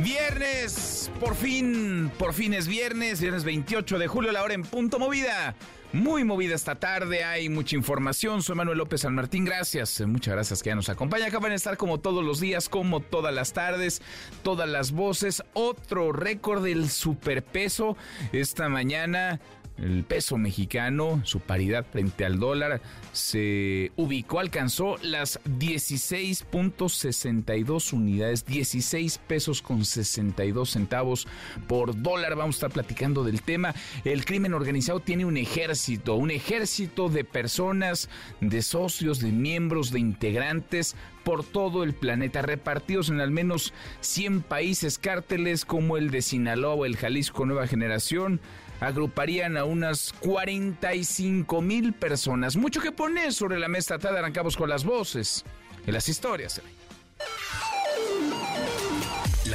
Viernes, por fin, por fin es viernes, viernes 28 de julio, la hora en punto movida. Muy movida esta tarde, hay mucha información. Soy Manuel López San Martín, gracias, muchas gracias que ya nos acompaña. Acá van a estar como todos los días, como todas las tardes, todas las voces. Otro récord del superpeso esta mañana. El peso mexicano, su paridad frente al dólar, se ubicó, alcanzó las 16.62 unidades, 16 pesos con 62 centavos por dólar. Vamos a estar platicando del tema. El crimen organizado tiene un ejército, un ejército de personas, de socios, de miembros, de integrantes por todo el planeta, repartidos en al menos 100 países, cárteles como el de Sinaloa el Jalisco Nueva Generación agruparían a unas 45 mil personas. Mucho que poner sobre la mesa, tarde arrancamos con las voces y las historias.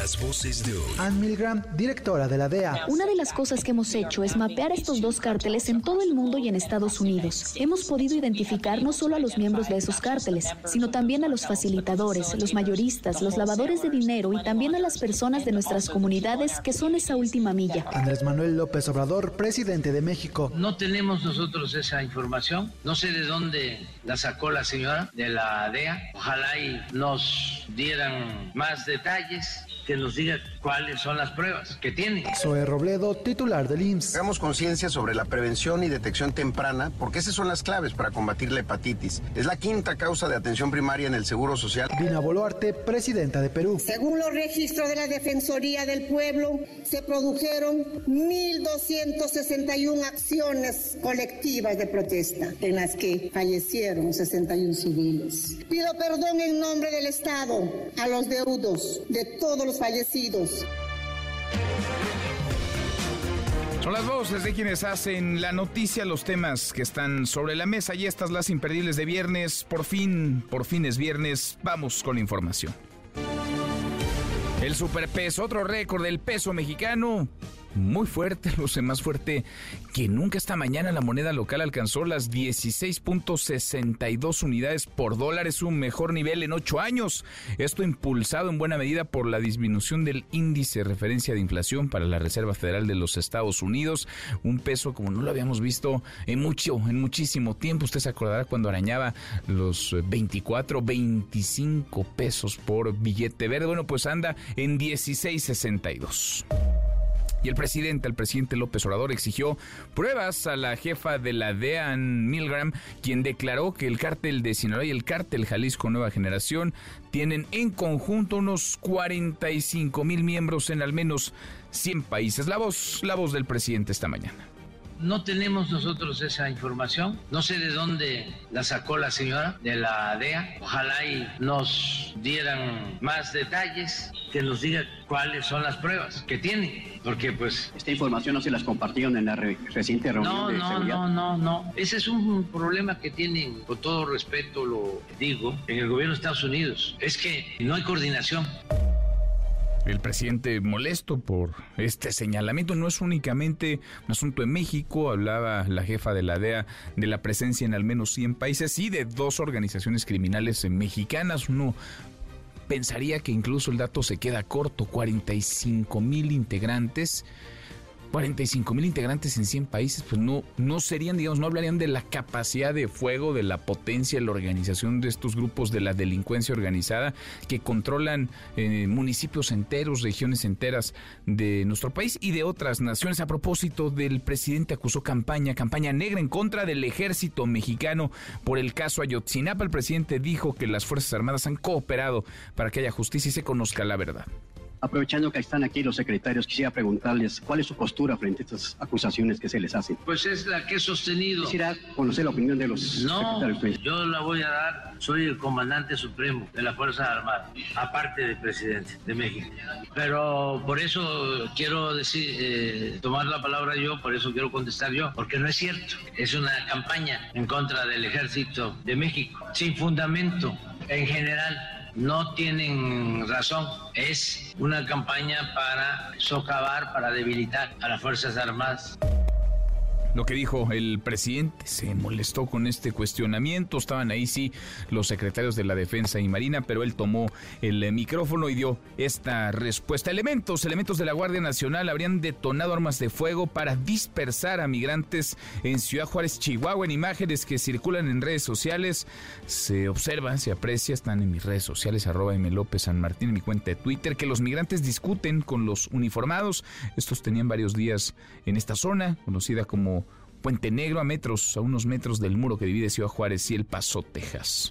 Las voces de hoy. Ann Milgram, directora de la DEA. Una de las cosas que hemos hecho es mapear estos dos cárteles en todo el mundo y en Estados Unidos. Hemos podido identificar no solo a los miembros de esos cárteles, sino también a los facilitadores, los mayoristas, los lavadores de dinero y también a las personas de nuestras comunidades que son esa última milla. Andrés Manuel López Obrador, presidente de México. No tenemos nosotros esa información. No sé de dónde la sacó la señora de la DEA. Ojalá y nos dieran más detalles que nos diga cuáles son las pruebas que tiene. Zoe Robledo, titular del IMSS. Hagamos conciencia sobre la prevención y detección temprana, porque esas son las claves para combatir la hepatitis. Es la quinta causa de atención primaria en el Seguro Social. Dina Boluarte, presidenta de Perú. Según los registros de la Defensoría del Pueblo, se produjeron 1.261 acciones colectivas de protesta, en las que fallecieron 61 civiles. Pido perdón en nombre del Estado a los deudos de todos los fallecidos. Son las voces de quienes hacen la noticia, los temas que están sobre la mesa y estas las imperdibles de viernes. Por fin, por fin es viernes. Vamos con la información. El superpeso, otro récord del peso mexicano muy fuerte, luce más fuerte que nunca esta mañana la moneda local alcanzó las 16.62 unidades por dólar, es un mejor nivel en ocho años. Esto impulsado en buena medida por la disminución del índice de referencia de inflación para la Reserva Federal de los Estados Unidos, un peso como no lo habíamos visto en mucho, en muchísimo tiempo. Usted se acordará cuando arañaba los 24, 25 pesos por billete verde. Bueno, pues anda en 16.62. Y el presidente, el presidente López Obrador, exigió pruebas a la jefa de la DEA, Milgram, quien declaró que el cártel de Sinaloa y el cártel Jalisco Nueva Generación tienen en conjunto unos 45 mil miembros en al menos 100 países. La voz, la voz del presidente esta mañana. No tenemos nosotros esa información. No sé de dónde la sacó la señora de la DEA. Ojalá y nos dieran más detalles, que nos diga cuáles son las pruebas que tiene. Porque pues... Esta información no se las compartieron en la re reciente reunión no, de no, seguridad. No, no, no. Ese es un problema que tienen, con todo respeto lo digo, en el gobierno de Estados Unidos. Es que no hay coordinación. El presidente molesto por este señalamiento no es únicamente un asunto en México, hablaba la jefa de la DEA de la presencia en al menos 100 países y de dos organizaciones criminales mexicanas. Uno pensaría que incluso el dato se queda corto, 45 mil integrantes 45 mil integrantes en 100 países, pues no, no serían, digamos, no hablarían de la capacidad de fuego, de la potencia, la organización de estos grupos de la delincuencia organizada que controlan eh, municipios enteros, regiones enteras de nuestro país y de otras naciones. A propósito del presidente acusó campaña, campaña negra en contra del ejército mexicano por el caso Ayotzinapa. El presidente dijo que las Fuerzas Armadas han cooperado para que haya justicia y se conozca la verdad. Aprovechando que están aquí los secretarios, quisiera preguntarles cuál es su postura frente a estas acusaciones que se les hacen. Pues es la que he sostenido. Quisiera conocer la opinión de los No, secretarios. yo la voy a dar. Soy el comandante supremo de las Fuerzas Armadas, aparte del presidente de México. Pero por eso quiero decir, eh, tomar la palabra yo, por eso quiero contestar yo, porque no es cierto. Es una campaña en contra del ejército de México, sin fundamento en general. No tienen razón. Es una campaña para socavar, para debilitar a las Fuerzas Armadas. Lo que dijo el presidente se molestó con este cuestionamiento. Estaban ahí sí los secretarios de la Defensa y Marina, pero él tomó el micrófono y dio esta respuesta. Elementos, elementos de la Guardia Nacional habrían detonado armas de fuego para dispersar a migrantes en Ciudad Juárez, Chihuahua. En imágenes que circulan en redes sociales se observa, se aprecia, están en mis redes sociales, arroba M. López San Martín, en mi cuenta de Twitter, que los migrantes discuten con los uniformados. Estos tenían varios días en esta zona, conocida como Puente Negro, a metros, a unos metros del muro que divide Ciudad Juárez y El Paso, Texas.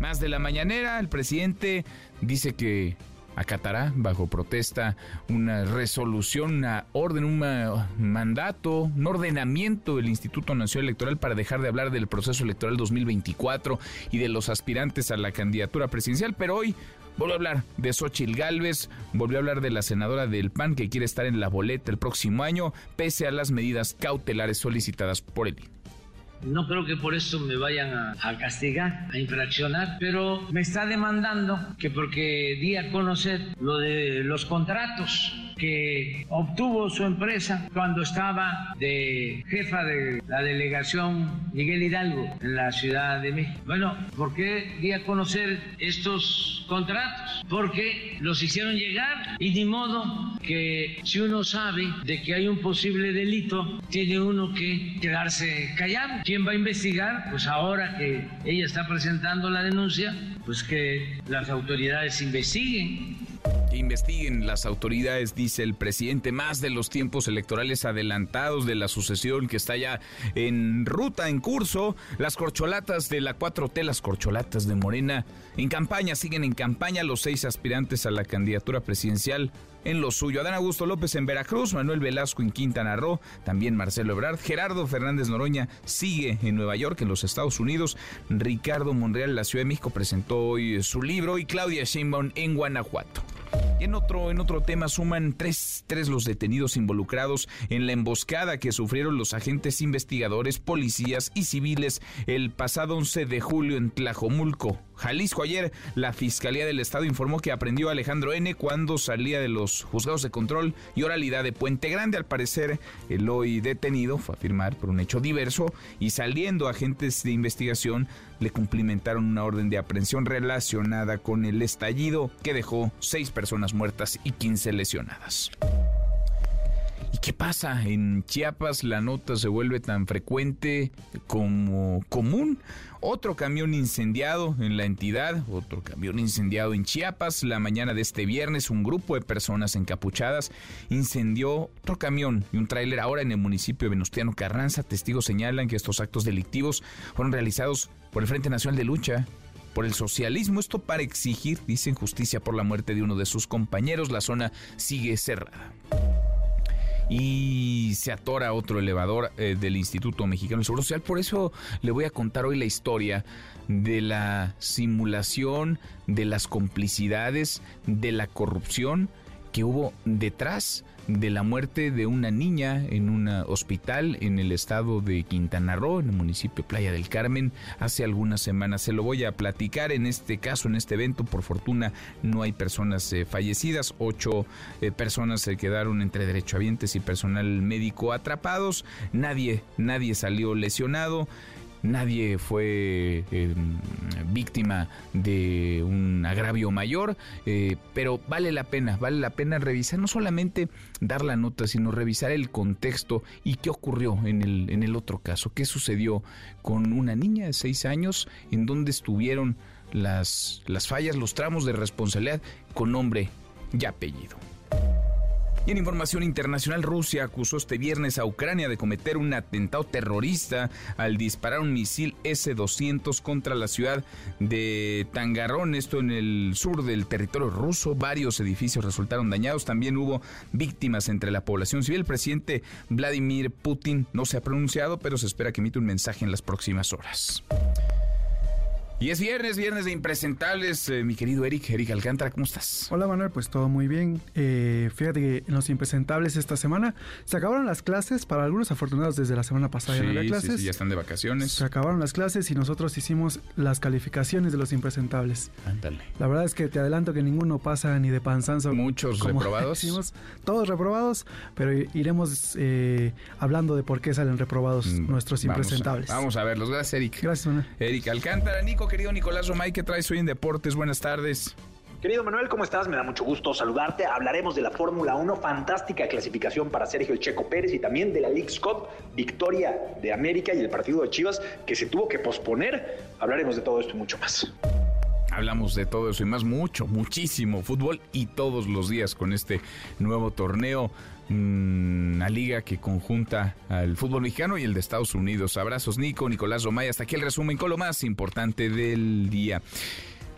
Más de la mañanera, el presidente dice que acatará bajo protesta una resolución, una orden, un ma- mandato, un ordenamiento del Instituto Nacional Electoral para dejar de hablar del proceso electoral 2024 y de los aspirantes a la candidatura presidencial, pero hoy volvió a hablar de Xochil Gálvez, volvió a hablar de la senadora del PAN que quiere estar en la boleta el próximo año, pese a las medidas cautelares solicitadas por el INE. No creo que por eso me vayan a, a castigar, a infraccionar, pero me está demandando que porque di a conocer lo de los contratos que obtuvo su empresa cuando estaba de jefa de la delegación Miguel Hidalgo en la Ciudad de México. Bueno, ¿por qué di a conocer estos contratos? Porque los hicieron llegar y ni modo que si uno sabe de que hay un posible delito, tiene uno que quedarse callado. ¿Quién va a investigar? Pues ahora que ella está presentando la denuncia, pues que las autoridades investiguen. Que investiguen las autoridades, dice el presidente, más de los tiempos electorales adelantados de la sucesión que está ya en ruta, en curso. Las corcholatas de la 4T, las corcholatas de Morena, en campaña, siguen en campaña los seis aspirantes a la candidatura presidencial en lo suyo. Adán Augusto López en Veracruz, Manuel Velasco en Quintana Roo, también Marcelo Ebrard, Gerardo Fernández Noroña sigue en Nueva York, en los Estados Unidos, Ricardo Monreal en la Ciudad de México presentó hoy su libro y Claudia Sheinbaum en Guanajuato. Y en otro, en otro tema suman tres, tres los detenidos involucrados en la emboscada que sufrieron los agentes investigadores, policías y civiles el pasado 11 de julio en Tlajomulco, Jalisco. Ayer la Fiscalía del Estado informó que aprendió a Alejandro N. cuando salía de los juzgados de control y oralidad de Puente Grande. Al parecer, el hoy detenido fue a firmar por un hecho diverso y saliendo agentes de investigación le cumplimentaron una orden de aprehensión relacionada con el estallido que dejó seis personas muertas y 15 lesionadas. ¿Y qué pasa? En Chiapas la nota se vuelve tan frecuente como común. Otro camión incendiado en la entidad, otro camión incendiado en Chiapas. La mañana de este viernes un grupo de personas encapuchadas incendió otro camión y un tráiler ahora en el municipio de Venustiano Carranza. Testigos señalan que estos actos delictivos fueron realizados por el Frente Nacional de Lucha por el socialismo. Esto para exigir, dicen, justicia por la muerte de uno de sus compañeros. La zona sigue cerrada y se atora otro elevador eh, del Instituto Mexicano del Seguro Social. Por eso le voy a contar hoy la historia de la simulación, de las complicidades, de la corrupción que hubo detrás de la muerte de una niña en un hospital en el estado de Quintana Roo, en el municipio Playa del Carmen, hace algunas semanas. Se lo voy a platicar en este caso, en este evento. Por fortuna no hay personas eh, fallecidas, ocho eh, personas se quedaron entre derechohabientes y personal médico atrapados. Nadie, nadie salió lesionado. Nadie fue eh, víctima de un agravio mayor, eh, pero vale la pena, vale la pena revisar, no solamente dar la nota, sino revisar el contexto y qué ocurrió en el, en el otro caso, qué sucedió con una niña de seis años, en donde estuvieron las, las fallas, los tramos de responsabilidad con nombre y apellido. Y en información internacional, Rusia acusó este viernes a Ucrania de cometer un atentado terrorista al disparar un misil S-200 contra la ciudad de Tangarón, esto en el sur del territorio ruso. Varios edificios resultaron dañados. También hubo víctimas entre la población civil. El presidente Vladimir Putin no se ha pronunciado, pero se espera que emita un mensaje en las próximas horas. Y es viernes, viernes de impresentables, eh, mi querido Eric, Eric Alcántara, ¿cómo estás? Hola Manuel, pues todo muy bien. Eh, fíjate que en los impresentables esta semana se acabaron las clases, para algunos afortunados desde la semana pasada sí, ya no había clases. Sí, sí, ya están de vacaciones. Se acabaron las clases y nosotros hicimos las calificaciones de los impresentables. Ándale. La verdad es que te adelanto que ninguno pasa ni de panzanzo. Muchos como reprobados. Decimos, todos reprobados, pero iremos eh, hablando de por qué salen reprobados Mm, nuestros vamos a- impresentables. Vamos a, verlos. Gracias, Eric. Gracias, Manuel. Eric Alcántara, Nico, querido Nicolás Romay, ¿qué traes hoy en Deportes? Buenas tardes. Querido Manuel, ¿cómo estás? Me da mucho gusto saludarte. Hablaremos de la Fórmula 1, fantástica clasificación para Sergio El Checo Pérez y también de la League's Cup, victoria de América y el partido de Chivas que se tuvo que posponer. Hablaremos de todo esto y mucho más. Hablamos de todo eso y más, mucho, muchísimo fútbol y todos los días con este nuevo torneo. Mm, Una liga que conjunta al fútbol mexicano y el de Estados Unidos. Abrazos, Nico, Nicolás Romay. Hasta aquí el resumen con lo más importante del día.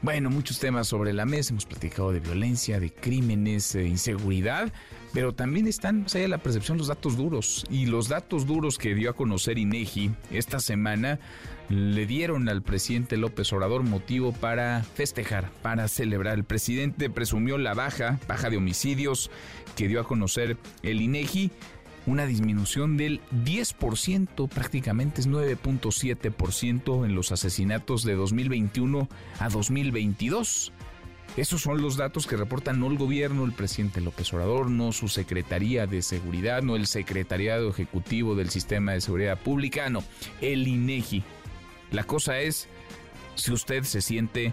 Bueno, muchos temas sobre la mesa. Hemos platicado de violencia, de crímenes, de inseguridad, pero también están más allá de la percepción los datos duros. Y los datos duros que dio a conocer INEGI esta semana le dieron al presidente López Obrador motivo para festejar, para celebrar. El presidente presumió la baja, baja de homicidios que dio a conocer el INEGI una disminución del 10%, prácticamente es 9.7% en los asesinatos de 2021 a 2022. Esos son los datos que reportan no el gobierno, el presidente López Obrador, no su Secretaría de Seguridad, no el Secretariado Ejecutivo del Sistema de Seguridad Pública, no, el INEGI. La cosa es si usted se siente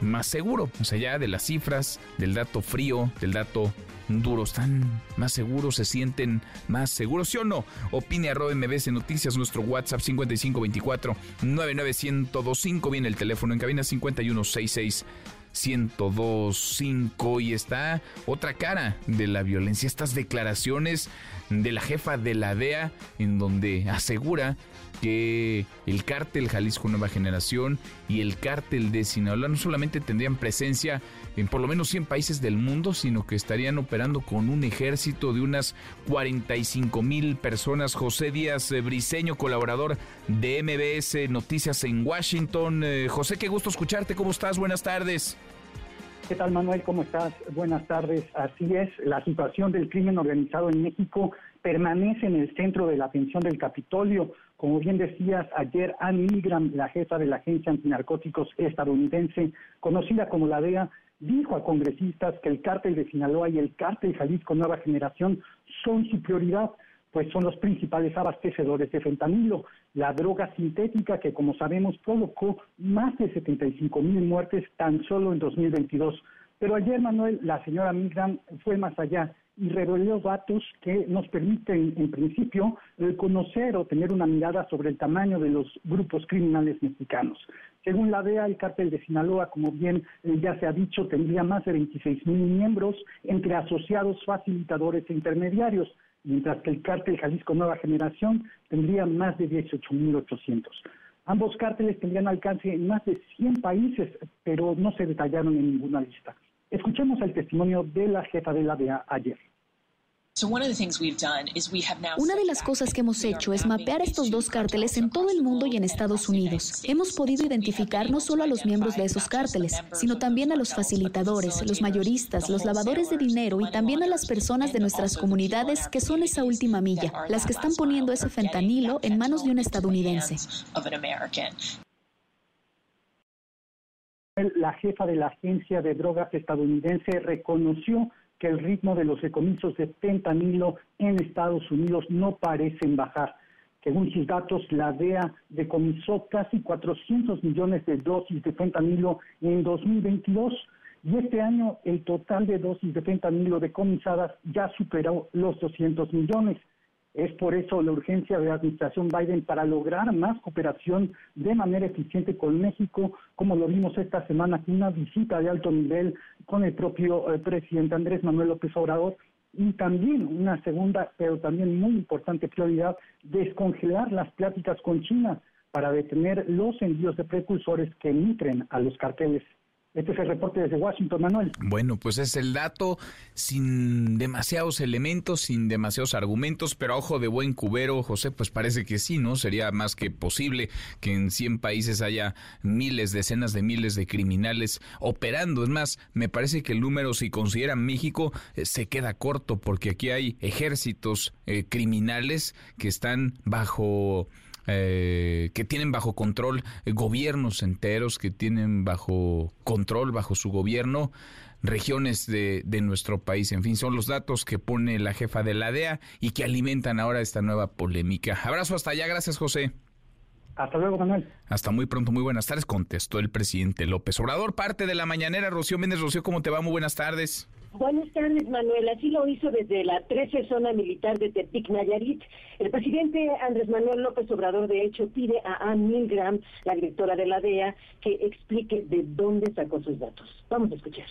más seguro, más allá de las cifras, del dato frío, del dato duro, están más seguros, se sienten más seguros, ¿sí o no? Opine arroba MBS Noticias, nuestro WhatsApp 5524 99125, viene el teléfono en cabina 5166 1025 y está otra cara de la violencia, estas declaraciones de la jefa de la DEA en donde asegura que el cártel Jalisco Nueva Generación y el cártel de Sinaloa no solamente tendrían presencia en por lo menos 100 países del mundo, sino que estarían operando con un ejército de unas 45 mil personas. José Díaz eh, Briseño, colaborador de MBS Noticias en Washington. Eh, José, qué gusto escucharte. ¿Cómo estás? Buenas tardes. ¿Qué tal, Manuel? ¿Cómo estás? Buenas tardes. Así es, la situación del crimen organizado en México permanece en el centro de la atención del Capitolio. Como bien decías, ayer Anne Milgram, la jefa de la Agencia Antinarcóticos estadounidense, conocida como la DEA, dijo a congresistas que el cártel de Sinaloa y el cártel Jalisco Nueva Generación son su prioridad, pues son los principales abastecedores de fentanilo, la droga sintética que, como sabemos, provocó más de 75 mil muertes tan solo en 2022. Pero ayer, Manuel, la señora Milgram fue más allá y reveló datos que nos permiten, en principio, eh, conocer o tener una mirada sobre el tamaño de los grupos criminales mexicanos. Según la DEA, el cártel de Sinaloa, como bien eh, ya se ha dicho, tendría más de 26 mil miembros entre asociados, facilitadores e intermediarios, mientras que el cártel Jalisco Nueva Generación tendría más de 18 mil 800. Ambos cárteles tendrían alcance en más de 100 países, pero no se detallaron en ninguna lista. Escuchemos el testimonio de la jefa de la DEA ayer. Una de las cosas que hemos hecho es mapear estos dos cárteles en todo el mundo y en Estados Unidos. Hemos podido identificar no solo a los miembros de esos cárteles, sino también a los facilitadores, los mayoristas, los lavadores de dinero y también a las personas de nuestras comunidades que son esa última milla, las que están poniendo ese fentanilo en manos de un estadounidense. La jefa de la agencia de drogas estadounidense reconoció que el ritmo de los decomisos de fentanilo en Estados Unidos no parecen bajar. Según sus datos, la DEA decomisó casi 400 millones de dosis de fentanilo en 2022 y este año el total de dosis de fentanilo decomisadas ya superó los 200 millones. Es por eso la urgencia de la administración Biden para lograr más cooperación de manera eficiente con México, como lo vimos esta semana con una visita de alto nivel con el propio eh, presidente Andrés Manuel López Obrador, y también una segunda, pero también muy importante prioridad, descongelar las pláticas con China para detener los envíos de precursores que nutren a los carteles este es el reporte desde Washington, Manuel. Bueno, pues es el dato sin demasiados elementos, sin demasiados argumentos, pero ojo de buen cubero, José, pues parece que sí, ¿no? Sería más que posible que en 100 países haya miles, decenas de miles de criminales operando. Es más, me parece que el número, si consideran México, eh, se queda corto, porque aquí hay ejércitos eh, criminales que están bajo eh, que tienen bajo control eh, gobiernos enteros, que tienen bajo control, bajo su gobierno, regiones de, de, nuestro país. En fin, son los datos que pone la jefa de la DEA y que alimentan ahora esta nueva polémica. Abrazo hasta allá, gracias José. Hasta luego, Manuel. Hasta muy pronto, muy buenas tardes, contestó el presidente López Obrador. Parte de la mañanera, Rocío Méndez. Rocío, ¿cómo te va? Muy buenas tardes. Buenas tardes, Manuel. Así lo hizo desde la 13 Zona Militar de Tepic, Nayarit. El presidente Andrés Manuel López Obrador, de hecho, pide a Ann Milgram, la directora de la DEA, que explique de dónde sacó sus datos. Vamos a escuchar.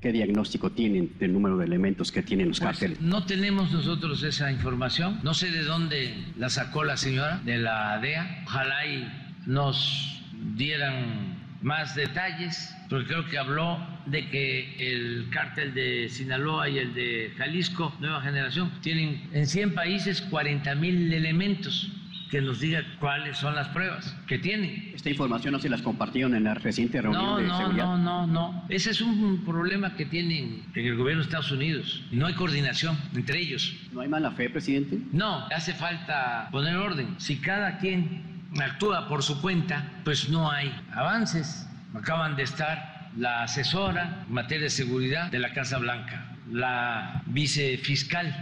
¿Qué diagnóstico tienen del número de elementos que tienen los pues, cárteles? No tenemos nosotros esa información. No sé de dónde la sacó la señora de la DEA. Ojalá y nos dieran más detalles, porque creo que habló de que el cártel de Sinaloa y el de Jalisco, Nueva Generación, tienen en 100 países 40 mil elementos que nos diga cuáles son las pruebas que tienen. Esta información no se las compartieron en la reciente reunión no, de no, seguridad. No, no, no. Ese es un problema que tienen en el gobierno de Estados Unidos. No hay coordinación entre ellos. ¿No hay mala fe, presidente? No, hace falta poner orden. Si cada quien actúa por su cuenta, pues no hay avances. Acaban de estar la asesora en materia de seguridad de la Casa Blanca, la vicefiscal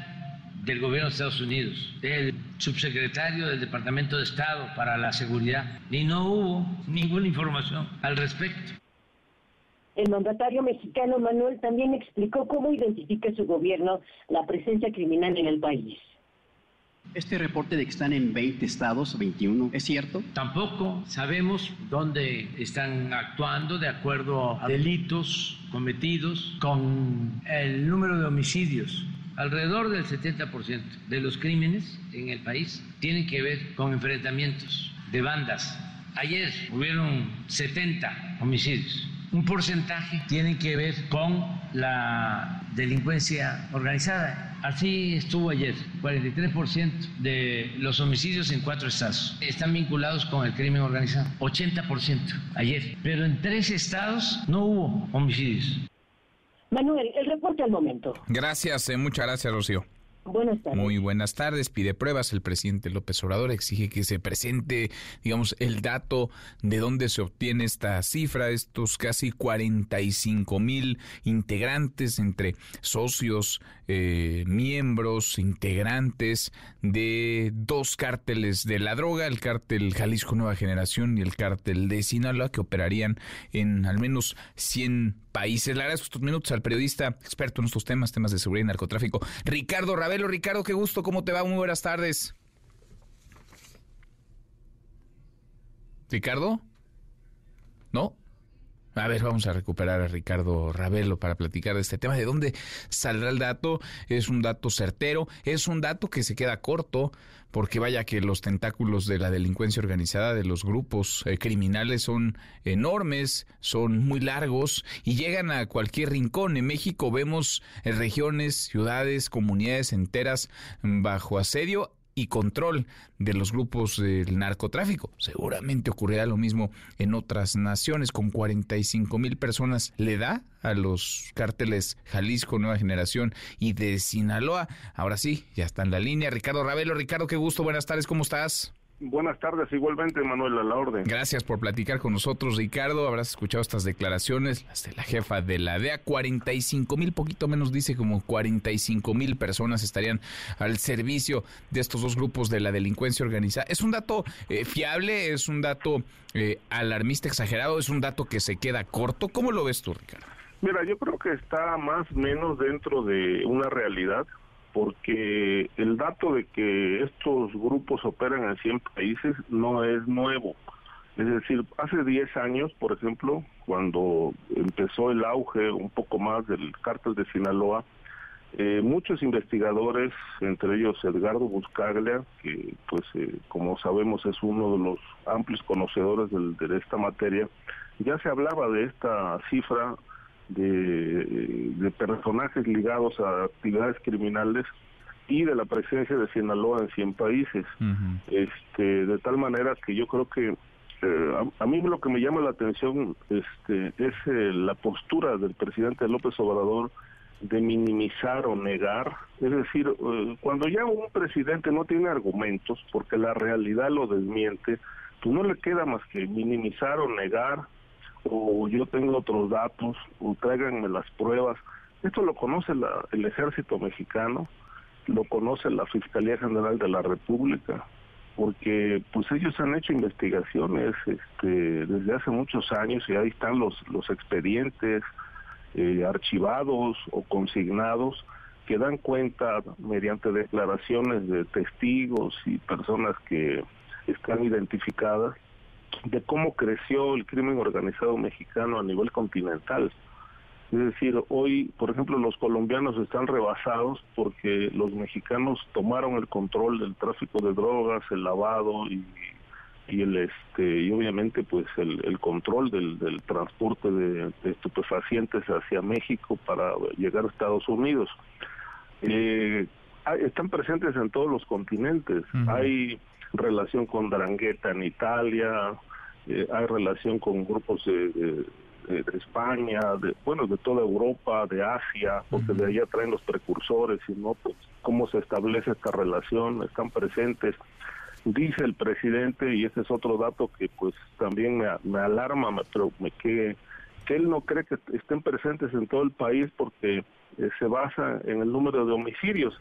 del gobierno de Estados Unidos, el subsecretario del Departamento de Estado para la Seguridad, y no hubo ninguna información al respecto. El mandatario mexicano Manuel también explicó cómo identifica su gobierno la presencia criminal en el país. Este reporte de que están en 20 estados, 21, ¿es cierto? Tampoco sabemos dónde están actuando de acuerdo a delitos cometidos con el número de homicidios. Alrededor del 70% de los crímenes en el país tienen que ver con enfrentamientos de bandas. Ayer hubieron 70 homicidios un porcentaje tiene que ver con la delincuencia organizada. Así estuvo ayer, 43% de los homicidios en cuatro estados están vinculados con el crimen organizado, 80% ayer, pero en tres estados no hubo homicidios. Manuel, el reporte al momento. Gracias, eh, muchas gracias, Rocío. Buenas tardes. Muy buenas tardes. Pide pruebas. El presidente López Obrador exige que se presente, digamos, el dato de dónde se obtiene esta cifra, estos casi 45 mil integrantes entre socios, eh, miembros, integrantes de dos cárteles de la droga, el cártel Jalisco Nueva Generación y el cártel de Sinaloa, que operarían en al menos 100 países. Le agradezco estos minutos al periodista experto en estos temas, temas de seguridad y narcotráfico, Ricardo Ravelo. Ricardo, qué gusto, ¿cómo te va? Muy buenas tardes. ¿Ricardo? ¿No? A ver, vamos a recuperar a Ricardo Ravelo para platicar de este tema. ¿De dónde saldrá el dato? Es un dato certero, es un dato que se queda corto, porque vaya que los tentáculos de la delincuencia organizada, de los grupos eh, criminales son enormes, son muy largos y llegan a cualquier rincón. En México vemos eh, regiones, ciudades, comunidades enteras bajo asedio y control de los grupos del narcotráfico. Seguramente ocurrirá lo mismo en otras naciones. Con 45 mil personas le da a los cárteles Jalisco Nueva Generación y de Sinaloa. Ahora sí, ya está en la línea. Ricardo Ravelo. Ricardo, qué gusto. Buenas tardes. ¿Cómo estás? Buenas tardes, igualmente Manuel, a la orden. Gracias por platicar con nosotros, Ricardo. Habrás escuchado estas declaraciones, las de la jefa de la DEA. 45 mil, poquito menos dice, como 45 mil personas estarían al servicio de estos dos grupos de la delincuencia organizada. ¿Es un dato eh, fiable? ¿Es un dato eh, alarmista, exagerado? ¿Es un dato que se queda corto? ¿Cómo lo ves tú, Ricardo? Mira, yo creo que está más o menos dentro de una realidad porque el dato de que estos grupos operan en 100 países no es nuevo. Es decir, hace 10 años, por ejemplo, cuando empezó el auge un poco más del cártel de Sinaloa, Eh, muchos investigadores, entre ellos Edgardo Buscaglia, que pues eh, como sabemos es uno de los amplios conocedores de esta materia, ya se hablaba de esta cifra de, personajes ligados a actividades criminales y de la presencia de Sinaloa en 100 países. este De tal manera que yo creo que eh, a, mí lo que me llama la atención este, es la postura del presidente López Obrador de minimizar o negar. Es decir, eh, cuando ya un presidente no tiene argumentos, porque la realidad lo desmiente, pues no le queda más que minimizar o negar, o yo tengo otros datos, o tráiganme las pruebas. Esto lo conoce el ejército mexicano, lo conoce la Fiscalía General de la República, porque pues ellos han hecho investigaciones este, desde hace muchos años y ahí están los, los expedientes, eh, archivados o consignados que dan cuenta mediante declaraciones de testigos y personas que están identificadas de cómo creció el crimen organizado mexicano a nivel continental. Es decir, hoy, por ejemplo, los colombianos están rebasados porque los mexicanos tomaron el control del tráfico de drogas, el lavado y y el este y obviamente pues el, control del, del transporte de, estupefacientes hacia México para llegar a Estados Unidos. Eh, están presentes en todos los continentes. Hay relación con Drangheta en Italia eh, hay relación con grupos de, España de bueno de toda Europa de Asia porque de allá traen los precursores y no pues cómo se establece esta relación están presentes dice el presidente, y ese es otro dato que pues también me, me alarma, me, pero me, que, que él no cree que estén presentes en todo el país porque eh, se basa en el número de homicidios,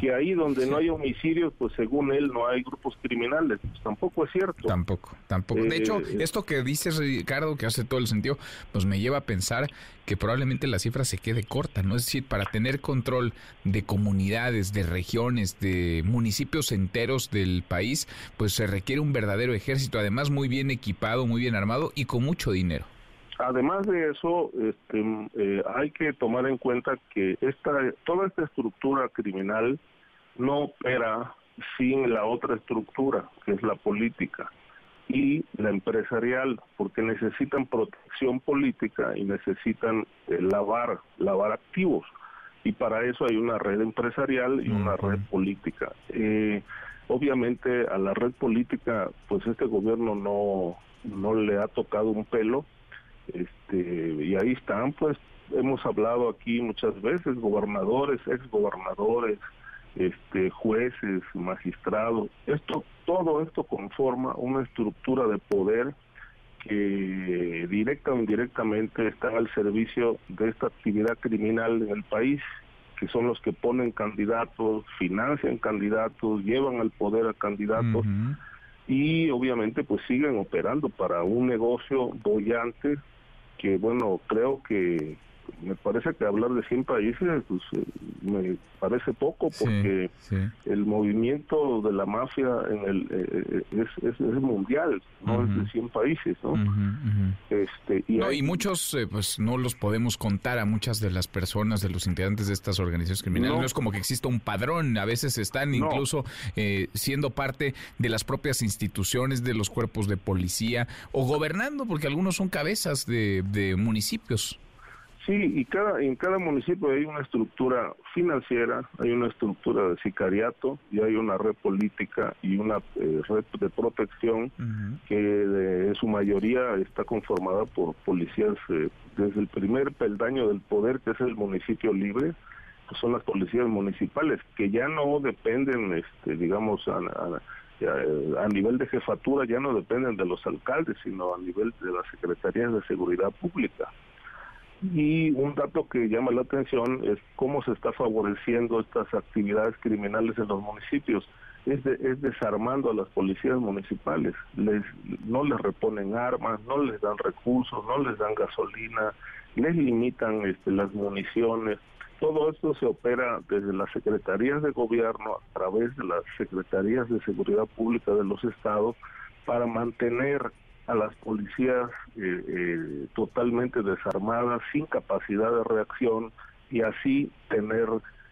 que ahí donde no hay homicidios, pues según él no hay grupos criminales, pues tampoco es cierto. Tampoco, tampoco. de hecho, eh, esto que dices, Ricardo, que hace todo el sentido, pues me lleva a pensar que probablemente la cifra se quede corta, ¿no? Es decir, para tener control de comunidades, de regiones, de municipios enteros del país, pues se requiere un verdadero ejército, además muy bien equipado, muy bien armado y con mucho dinero. Además de eso, este, eh, hay que tomar en cuenta que esta, toda esta estructura criminal no opera sin la otra estructura, que es la política y la empresarial, porque necesitan protección política y necesitan eh, lavar, lavar activos. Y para eso hay una red empresarial y una red política. Eh, obviamente a la red política, pues este gobierno no, no le ha tocado un pelo, este, y ahí están, pues hemos hablado aquí muchas veces, gobernadores, exgobernadores, este, jueces, magistrados, esto, todo esto conforma una estructura de poder que directa o indirectamente está al servicio de esta actividad criminal en el país, que son los que ponen candidatos, financian candidatos, llevan al poder a candidatos y obviamente pues siguen operando para un negocio bollante que bueno, creo que me parece que hablar de 100 países pues, eh, me parece poco porque el movimiento de la mafia en el eh, eh, es, mundial, no es de 100 países, ¿no? Este, y, muchos pues no los podemos contar a muchas de las personas, de los integrantes de estas organizaciones criminales. No, es como que exista un padrón, a veces están incluso siendo parte de las propias instituciones, de los cuerpos de policía o gobernando, porque algunos son cabezas de, de municipios. Sí, y cada, en cada municipio hay una estructura financiera, hay una estructura de sicariato y hay una red política y una eh, red de protección que en su mayoría está conformada por policías eh, desde el primer peldaño del poder, que es el municipio libre, que son las policías municipales, que ya no dependen, este, digamos, a, a nivel de jefatura, ya no dependen de los alcaldes, sino a nivel de las secretarías de seguridad pública. Y un dato que llama la atención es cómo se está favoreciendo estas actividades criminales en los municipios. Es, es desarmando a las policías municipales. Les, no les reponen armas, no les dan recursos, no les dan gasolina, les limitan este, las municiones. Todo esto se opera desde las secretarías de gobierno a través de las secretarías de seguridad pública de los estados para mantener a las policías eh, eh, totalmente desarmadas, sin capacidad de reacción y así tener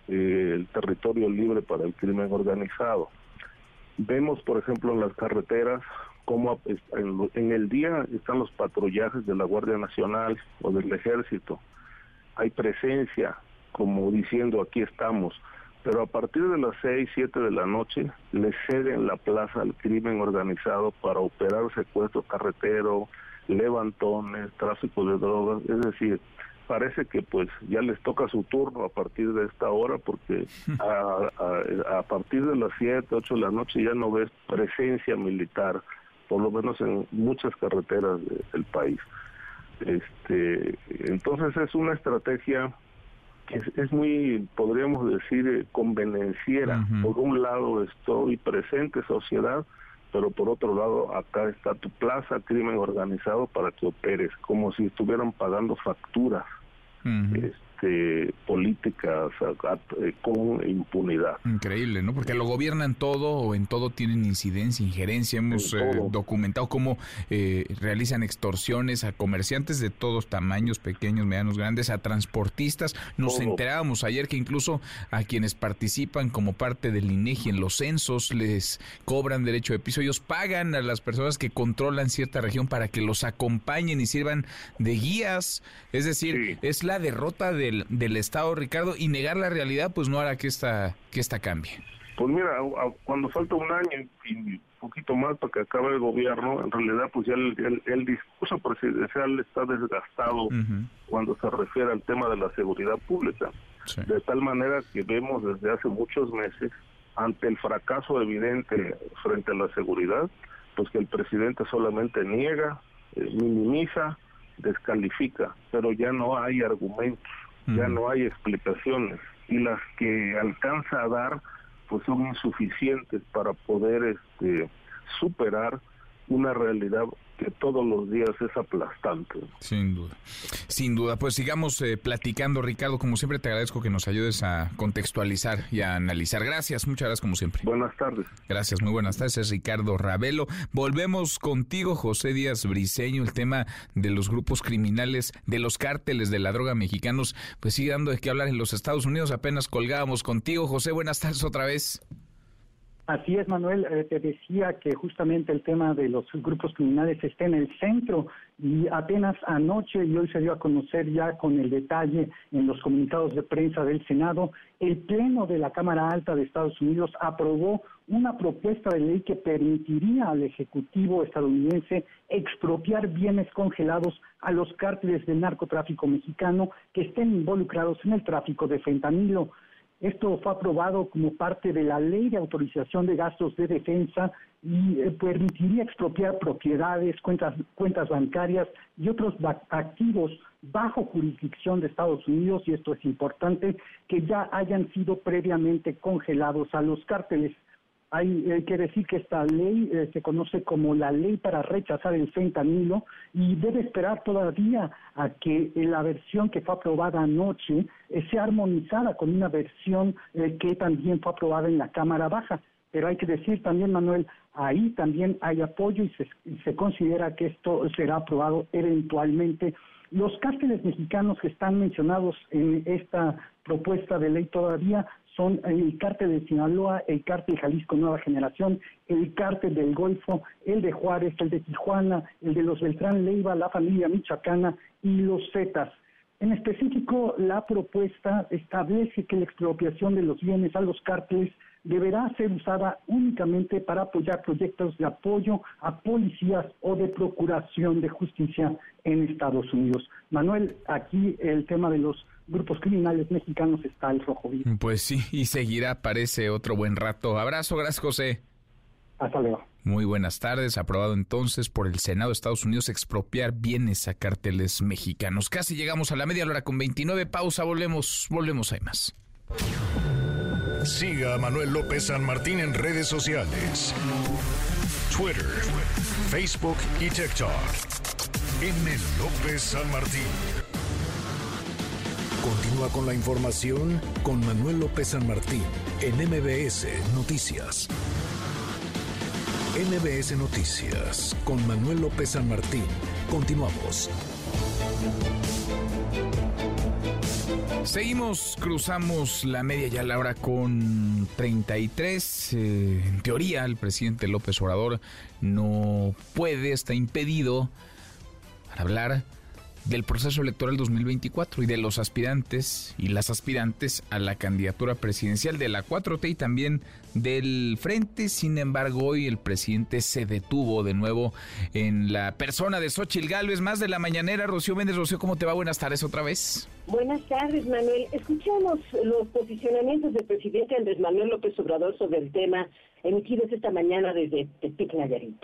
eh, el territorio libre para el crimen organizado. Vemos, por ejemplo, en las carreteras cómo en el día están los patrullajes de la Guardia Nacional o del Ejército. Hay presencia, como diciendo aquí estamos, pero a partir de las 6, 7 de la noche le ceden la plaza al crimen organizado para operar secuestro carretero, levantones, tráfico de drogas, es decir, parece que pues ya les toca su turno a partir de esta hora porque a, a, partir de las 7, 8 de la noche ya no ves presencia militar, por lo menos en muchas carreteras del país. Este, entonces es una estrategia es, muy, podríamos decir, eh, convenenciera. Por un lado estoy presente, sociedad, pero por otro lado acá está tu plaza, crimen organizado para que operes, como si estuvieran pagando facturas este, políticas eh, con impunidad. Increíble, ¿no? Porque lo gobiernan todo o en todo tienen incidencia, injerencia. Hemos eh, documentado cómo eh, realizan extorsiones a comerciantes de todos tamaños, pequeños, medianos, grandes, a transportistas. Nos enterábamos ayer que incluso a quienes participan como parte del INEGI en los censos les cobran derecho de piso. Ellos pagan a las personas que controlan cierta región para que los acompañen y sirvan de guías. Es decir, es la derrota del, del Estado, Ricardo, y negar la realidad pues no hará que esta, que esta cambie. Pues mira, cuando falta un año y un poquito más para que acabe el gobierno, en realidad pues ya el, el, discurso presidencial está desgastado cuando se refiere al tema de la seguridad pública. De tal manera que vemos desde hace muchos meses, ante el fracaso evidente frente a la seguridad, pues que el presidente solamente niega, eh, minimiza, descalifica, pero ya no hay argumentos, ya no hay explicaciones. Y las que alcanza a dar pues son insuficientes para poder este superar una realidad que todos los días es aplastante. Sin duda, sin duda. Pues sigamos eh, platicando, Ricardo. Como siempre te agradezco que nos ayudes a contextualizar y a analizar. Gracias, muchas gracias como siempre. Buenas tardes. Gracias, muy buenas tardes. Es Ricardo Ravelo. Volvemos contigo, José Díaz Briseño. El tema de los grupos criminales, de los cárteles de la droga mexicanos, pues sigue dando de qué hablar en los Estados Unidos. Apenas colgábamos contigo, José. Buenas tardes otra vez. Así es, Manuel. Eh, te decía que justamente el tema de los grupos criminales está en el centro y apenas anoche y hoy se dio a conocer ya con el detalle en los comunicados de prensa del Senado, el Pleno de la Cámara Alta de Estados Unidos aprobó una propuesta de ley que permitiría al Ejecutivo estadounidense expropiar bienes congelados a los cárteles del narcotráfico mexicano que estén involucrados en el tráfico de fentanilo. Esto fue aprobado como parte de la Ley de Autorización de Gastos de Defensa y eh, permitiría expropiar propiedades, cuentas, cuentas bancarias y otros activos bajo jurisdicción de Estados Unidos, y esto es importante, que ya hayan sido previamente congelados a los cárteles. Hay, que decir que esta ley eh, se conoce como la ley para rechazar el fentanilo y debe esperar todavía a que la versión que fue aprobada anoche eh, sea armonizada con una versión eh, que también fue aprobada en la Cámara Baja. Pero hay que decir también, Manuel, ahí también hay apoyo y se, se considera que esto será aprobado eventualmente. Los cárteles mexicanos que están mencionados en esta propuesta de ley todavía son el cártel de Sinaloa, el cártel Jalisco Nueva Generación, el cártel del Golfo, el de Juárez, el de Tijuana, el de los Beltrán Leiva, la familia Michoacana y los Zetas. En específico, la propuesta establece que la expropiación de los bienes a los cárteles deberá ser usada únicamente para apoyar proyectos de apoyo a policías o de procuración de justicia en Estados Unidos. Manuel, aquí el tema de los grupos criminales mexicanos está el rojo vivo. Pues sí, y seguirá, parece, otro buen rato. Abrazo, gracias José. Hasta luego. Muy buenas tardes. Aprobado entonces por el Senado de Estados Unidos expropiar bienes a cárteles mexicanos. Casi llegamos a la media hora con 29. Pausa, volvemos, volvemos, hay más. Siga a Manuel López San Martín en redes sociales. Twitter, Facebook y TikTok. M. López San Martín. Continúa con la información con Manuel López San Martín en MBS Noticias. MBS Noticias con Manuel López San Martín. Continuamos. Seguimos, cruzamos la media ya la hora con 33. Eh, en teoría, el presidente López Obrador no puede, está impedido para hablar del proceso electoral 2024 y de los aspirantes y las aspirantes a la candidatura presidencial de la 4T y también del Frente. Sin embargo, hoy el presidente se detuvo de nuevo en la persona de Xochil Gálvez, más de la mañanera. Rocío Méndez, Rocío, ¿cómo te va? Buenas tardes otra vez. Buenas tardes, Manuel. Escuchamos los posicionamientos del presidente Andrés Manuel López Obrador sobre el tema emitidos esta mañana desde Tepic Nayarit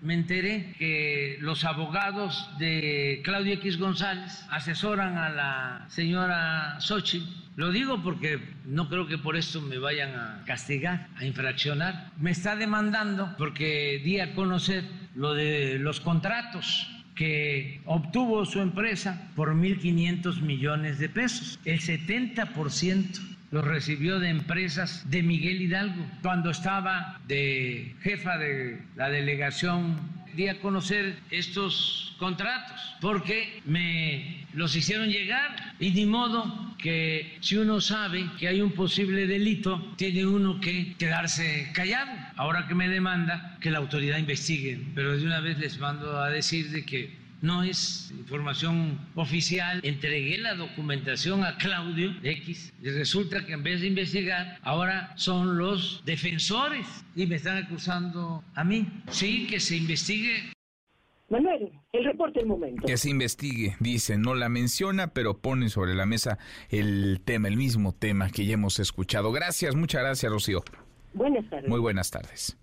me enteré que los abogados de Claudio X González asesoran a la señora Sochi. Lo digo porque no creo que por esto me vayan a castigar, a infraccionar. Me está demandando porque di a conocer lo de los contratos que obtuvo su empresa por 1.500 millones de pesos. El 70% lo recibió de empresas de Miguel Hidalgo, cuando estaba de jefa de la delegación di a conocer estos contratos porque me los hicieron llegar y ni modo que si uno sabe que hay un posible delito tiene uno que quedarse callado. Ahora que me demanda que la autoridad investigue, pero de una vez les mando a decir de que no es información oficial. Entregué la documentación a Claudio X y resulta que en vez de investigar, ahora son los defensores y me están acusando a mí. Sí, que se investigue. Manuel, el reporte del momento. Que se investigue, dice, no la menciona, pero pone sobre la mesa el tema, el mismo tema que ya hemos escuchado. Gracias, muchas gracias, Rocío. Buenas tardes. Muy buenas tardes.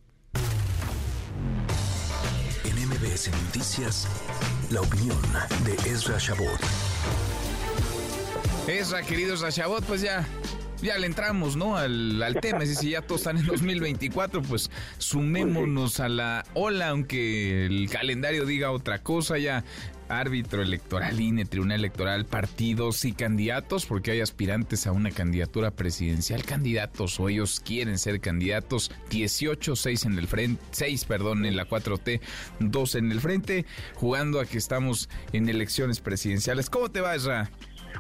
En MBS Noticias, la opinión de Ezra Shabot. Ezra, querido Ezra Shabot, pues ya ya le entramos, ¿no? Al, al tema. Es decir, ya todos están en 2024, pues sumémonos a la ola, aunque el calendario diga otra cosa. Ya árbitro electoral, INE, tribunal electoral, partidos y candidatos, porque hay aspirantes a una candidatura presidencial, candidatos o ellos quieren ser candidatos, 18, 6 en el frente, 6, perdón, en la 4T, 2 en el frente, jugando a que estamos en elecciones presidenciales. ¿Cómo te va, Esra?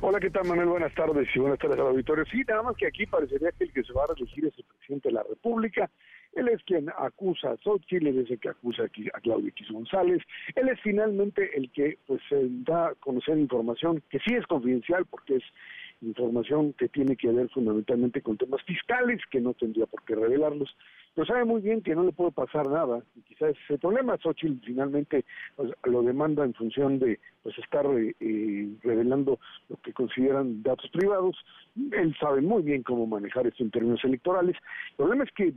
Hola, ¿qué tal, Manuel? Buenas tardes y buenas tardes al auditorio. Sí, nada más que aquí parecería que el que se va a elegir es el presidente de la República. Él es quien acusa a Xochitl, él es el que acusa a Claudio X González. Él es finalmente el que pues da a conocer información que sí es confidencial porque es información que tiene que ver fundamentalmente con temas fiscales que no tendría por qué revelarlos. Pero sabe muy bien que no le puede pasar nada y quizás ese el problema. Xochitl finalmente pues, lo demanda en función de pues estar eh, revelando lo que consideran datos privados. Él sabe muy bien cómo manejar esto en términos electorales. El problema es que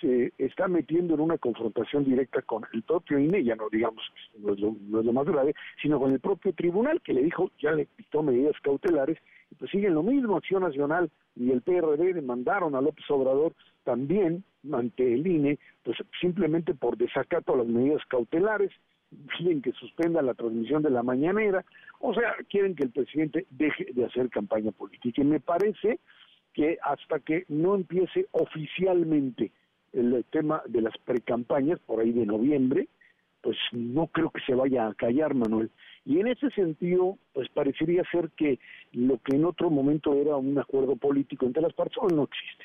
se está metiendo en una confrontación directa con el propio INE, ya no digamos, no es, lo, no es lo más grave, sino con el propio tribunal que le dijo, ya le dictó medidas cautelares, y pues siguen lo mismo, Acción Nacional y el PRD demandaron a López Obrador también ante el INE, pues simplemente por desacato a las medidas cautelares, piden que suspenda la transmisión de la mañanera, o sea, quieren que el presidente deje de hacer campaña política. Y me parece que hasta que no empiece oficialmente el tema de las precampañas, por ahí de noviembre, pues no creo que se vaya a callar, Manuel. Y en ese sentido, pues parecería ser que lo que en otro momento era un acuerdo político entre las partes hoy no existe.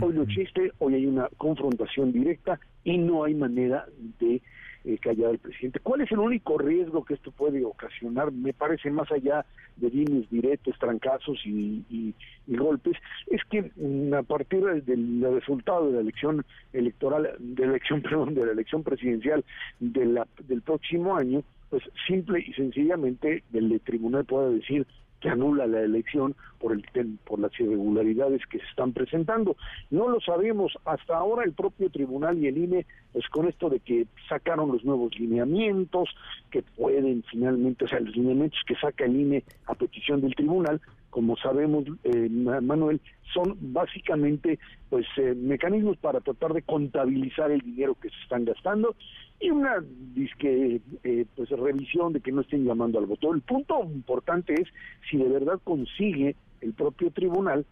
Hoy no existe, hoy hay una confrontación directa y no hay manera de eh, callar al presidente. ¿Cuál es el único riesgo que esto puede ocasionar? Me parece más allá de líneas directos, trancazos y, golpes, es que mm, a partir del, resultado de la elección electoral, de la elección, perdón, de la elección presidencial del próximo año, pues simple y sencillamente el tribunal pueda decir que anula la elección por el por las irregularidades que se están presentando. No lo sabemos hasta ahora el propio tribunal y el INE pues con esto de que sacaron los nuevos lineamientos que pueden finalmente, o sea, los lineamientos que saca el INE a petición del tribunal, como sabemos, eh, Manuel, son básicamente pues eh, mecanismos para tratar de contabilizar el dinero que se están gastando y una disque eh, pues revisión de que no estén llamando al voto. El punto importante es si de verdad consigue el propio tribunal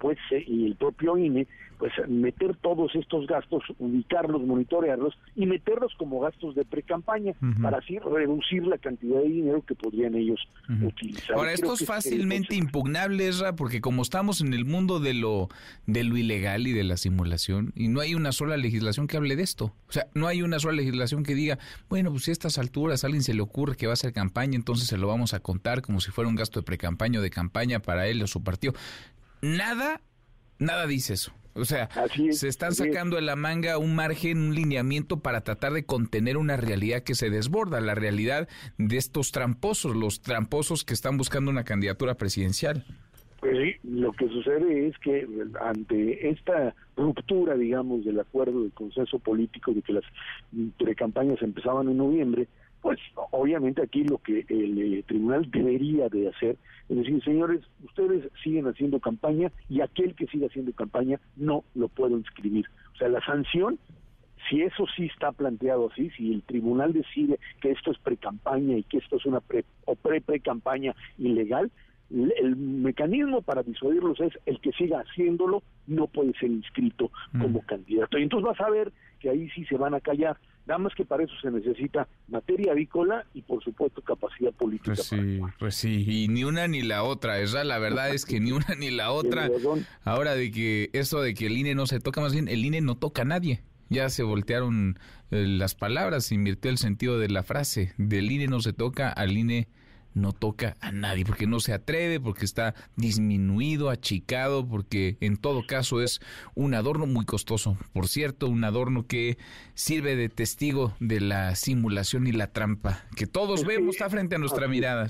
pues y el propio INE pues meter todos estos gastos, ubicarlos, monitorearlos y meterlos como gastos de pre-campaña para así reducir la cantidad de dinero que podrían ellos utilizar. Ahora, esto es fácilmente impugnable, Esra, porque como estamos en el mundo de lo, de lo ilegal y de la simulación, y no hay una sola legislación que hable de esto. O sea, no hay una sola legislación que diga, bueno, pues si a estas alturas a alguien se le ocurre que va a hacer campaña, entonces se lo vamos a contar como si fuera un gasto de pre-campaña o de campaña para él o su partido. Nada, nada dice eso. O sea, se están sacando de la manga un margen, un lineamiento para tratar de contener una realidad que se desborda, la realidad de estos tramposos, los tramposos que están buscando una candidatura presidencial. Pues sí, lo que sucede es que ante esta ruptura, digamos, del acuerdo de consenso político de que las precampañas empezaban en noviembre, pues obviamente aquí lo que el eh, tribunal debería de hacer es decir, señores, ustedes siguen haciendo campaña y aquel que siga haciendo campaña no lo puedo inscribir. O sea, la sanción si eso sí está planteado así, si el tribunal decide que esto es pre-campaña y que esto es una pre o pre-pre-campaña ilegal, el mecanismo para disuadirlos es el que siga haciéndolo no puede ser inscrito como candidato. Y entonces vas a ver que ahí sí se van a callar. Nada más que para eso se necesita materia avícola y por supuesto capacidad política. Pues sí, pues sí, y ni una ni la otra, esa la verdad es que ni una ni la otra. Ahora de que eso de que el INE no se toca, más bien el INE no toca a nadie. Ya se voltearon eh, las palabras, invirtió el sentido de la frase. Del INE no se toca, al INE no toca a nadie, porque no se atreve, porque está disminuido, achicado, porque en todo caso es un adorno muy costoso. Por cierto, un adorno que sirve de testigo de la simulación y la trampa, que todos vemos, está frente a nuestra mirada.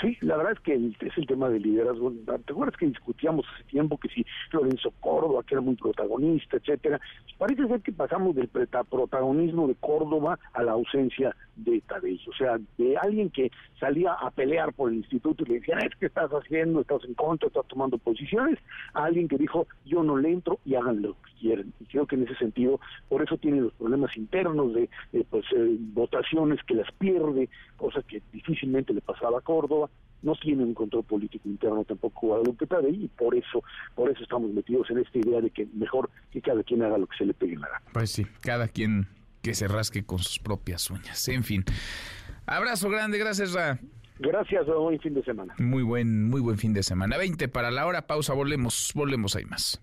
Sí, la verdad es que es el tema del liderazgo. ¿Te acuerdas que discutíamos hace tiempo que si Lorenzo Córdoba, que era muy protagonista, etcétera? Parece ser que pasamos del protagonismo de Córdoba a la ausencia de Tadei. O sea, de alguien que salía a pelear por el instituto y le decían, es que estás haciendo, estás en contra, estás tomando posiciones, a alguien que dijo, yo no le entro y hagan lo que quieran. Y creo que en ese sentido, por eso tiene los problemas internos de pues eh, votaciones que las pierde, cosa que difícilmente le pasaba a Córdoba no tiene un control político interno tampoco Guadalupe Tadei y por eso por eso estamos metidos en esta idea de que mejor que cada quien haga lo que se le pegue en la gana. Pues sí, cada quien que se rasque con sus propias uñas. En fin. Abrazo grande, gracias Ra. Gracias, buen fin de semana. Muy buen, muy buen fin de semana. 20 para la hora, pausa, volvemos, volvemos, hay más.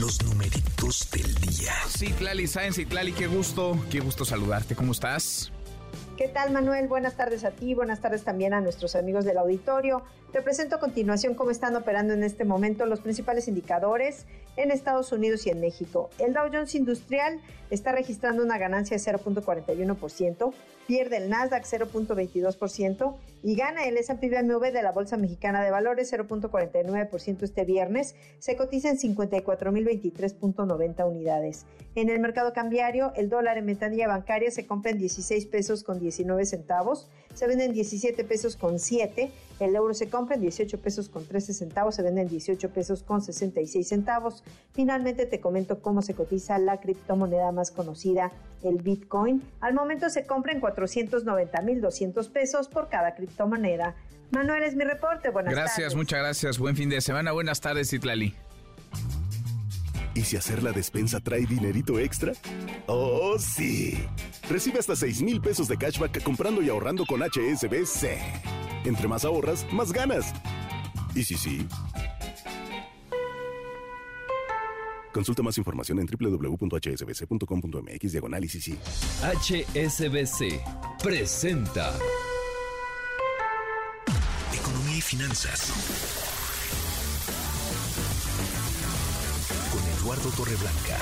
Los numeritos del día. Sí, Tlali Sáenz y Tlali, qué gusto, qué gusto saludarte. ¿Cómo estás? ¿Qué tal, Manuel? Buenas tardes a ti, buenas tardes también a nuestros amigos del auditorio. Te presento a continuación cómo están operando en este momento los principales indicadores en Estados Unidos y en México. El Dow Jones Industrial está registrando una ganancia de 0.41%, pierde el Nasdaq 0.22% y gana el S&P BMW de la Bolsa Mexicana de Valores 0.49% este viernes. Se cotiza en 54.023.90 unidades. En el mercado cambiario, el dólar en ventanilla bancaria se compra en 16 pesos con 19 centavos, se vende en 17 pesos con 7 el euro se compra en 18 pesos con 13 centavos, se vende en 18 pesos con 66 centavos. Finalmente te comento cómo se cotiza la criptomoneda más conocida, el Bitcoin. Al momento se compra en 490.200 pesos por cada criptomoneda. Manuel es mi reporte. Buenas gracias, tardes. Gracias, muchas gracias. Buen fin de semana. Buenas tardes, Itlali. ¿Y si hacer la despensa trae dinerito extra? ¡Oh, sí! Recibe hasta 6 mil pesos de cashback comprando y ahorrando con HSBC. Entre más ahorras, más ganas. ¿Y si sí? Consulta más información en www.hsbc.com.mx diagonal HSBC presenta Economía y finanzas. Eduardo Torreblanca.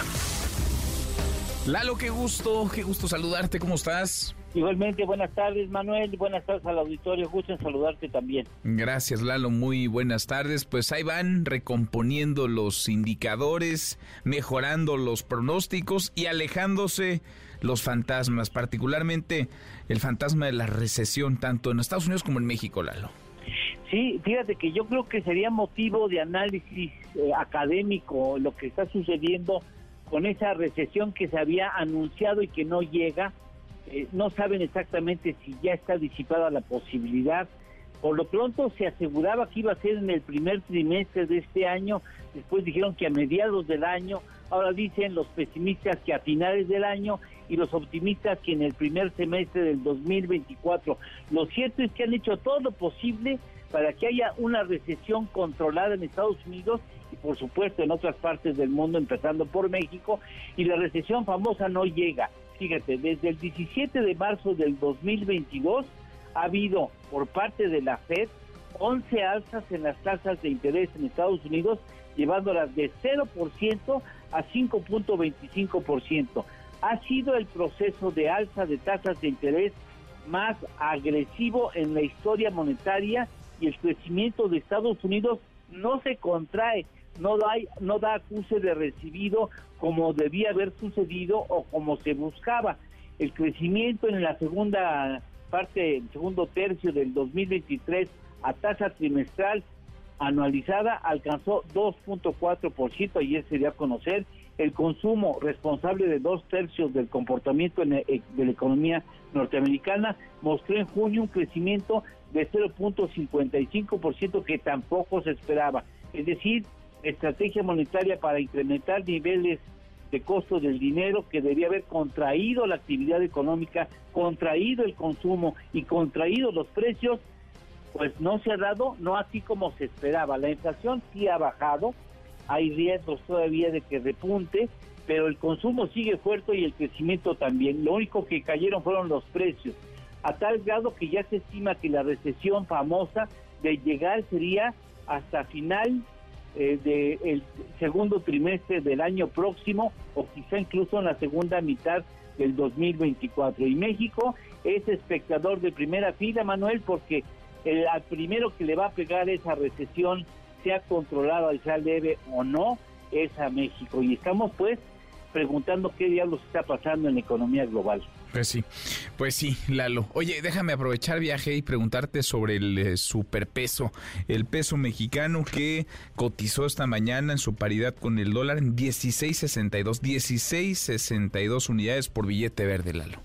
Lalo, qué gusto, qué gusto saludarte, ¿cómo estás? Igualmente, buenas tardes, Manuel. Buenas tardes al auditorio. Gusto en saludarte también. Gracias, Lalo. Muy buenas tardes. Pues ahí van recomponiendo los indicadores, mejorando los pronósticos y alejándose los fantasmas, particularmente el fantasma de la recesión, tanto en Estados Unidos como en México, Lalo. Sí, fíjate que yo creo que sería motivo de análisis eh, académico lo que está sucediendo con esa recesión que se había anunciado y que no llega eh, no saben exactamente si ya está disipada la posibilidad. Por lo pronto se aseguraba que iba a ser en el primer trimestre de este año, después dijeron que a mediados del año, ahora dicen los pesimistas que a finales del año y los optimistas que en el primer semestre del 2024. Lo cierto es que han hecho todo lo posible para que haya una recesión controlada en Estados Unidos y por supuesto en otras partes del mundo, empezando por México, y la recesión famosa no llega fíjate, desde el 17 de marzo del 2022 ha habido por parte de la Fed 11 alzas en las tasas de interés en Estados Unidos, llevándolas de 0% a 5.25%. Ha sido el proceso de alza de tasas de interés más agresivo en la historia monetaria y el crecimiento de Estados Unidos no se contrae, no da, no da acuse de recibido como debía haber sucedido o como se buscaba. El crecimiento en la segunda parte, el segundo tercio del 2023 a tasa trimestral anualizada alcanzó 2.4%, ayer se dio a conocer, el consumo responsable de dos tercios del comportamiento de la economía norteamericana mostró en junio un crecimiento de 0.55% que tampoco se esperaba. Es decir, estrategia monetaria para incrementar niveles de costo del dinero que debía haber contraído la actividad económica, contraído el consumo y contraído los precios, pues no se ha dado, no así como se esperaba. La inflación sí ha bajado, hay riesgos todavía de que repunte, pero el consumo sigue fuerte y el crecimiento también. Lo único que cayeron fueron los precios, a tal grado que ya se estima que la recesión famosa de llegar sería hasta final eh, del segundo trimestre del año próximo o quizá incluso en la segunda mitad del 2024. Y México es espectador de primera fila, Manuel, porque el al primero que le va a pegar esa recesión, sea controlada, sea leve o no, es a México. Y estamos pues preguntando qué diablos está pasando en la economía global. Pues sí, pues sí, Lalo. Oye, déjame aprovechar viaje y preguntarte sobre el eh, superpeso, el peso mexicano que cotizó esta mañana en su paridad con el dólar en 16.62, 16.62 unidades por billete verde, Lalo.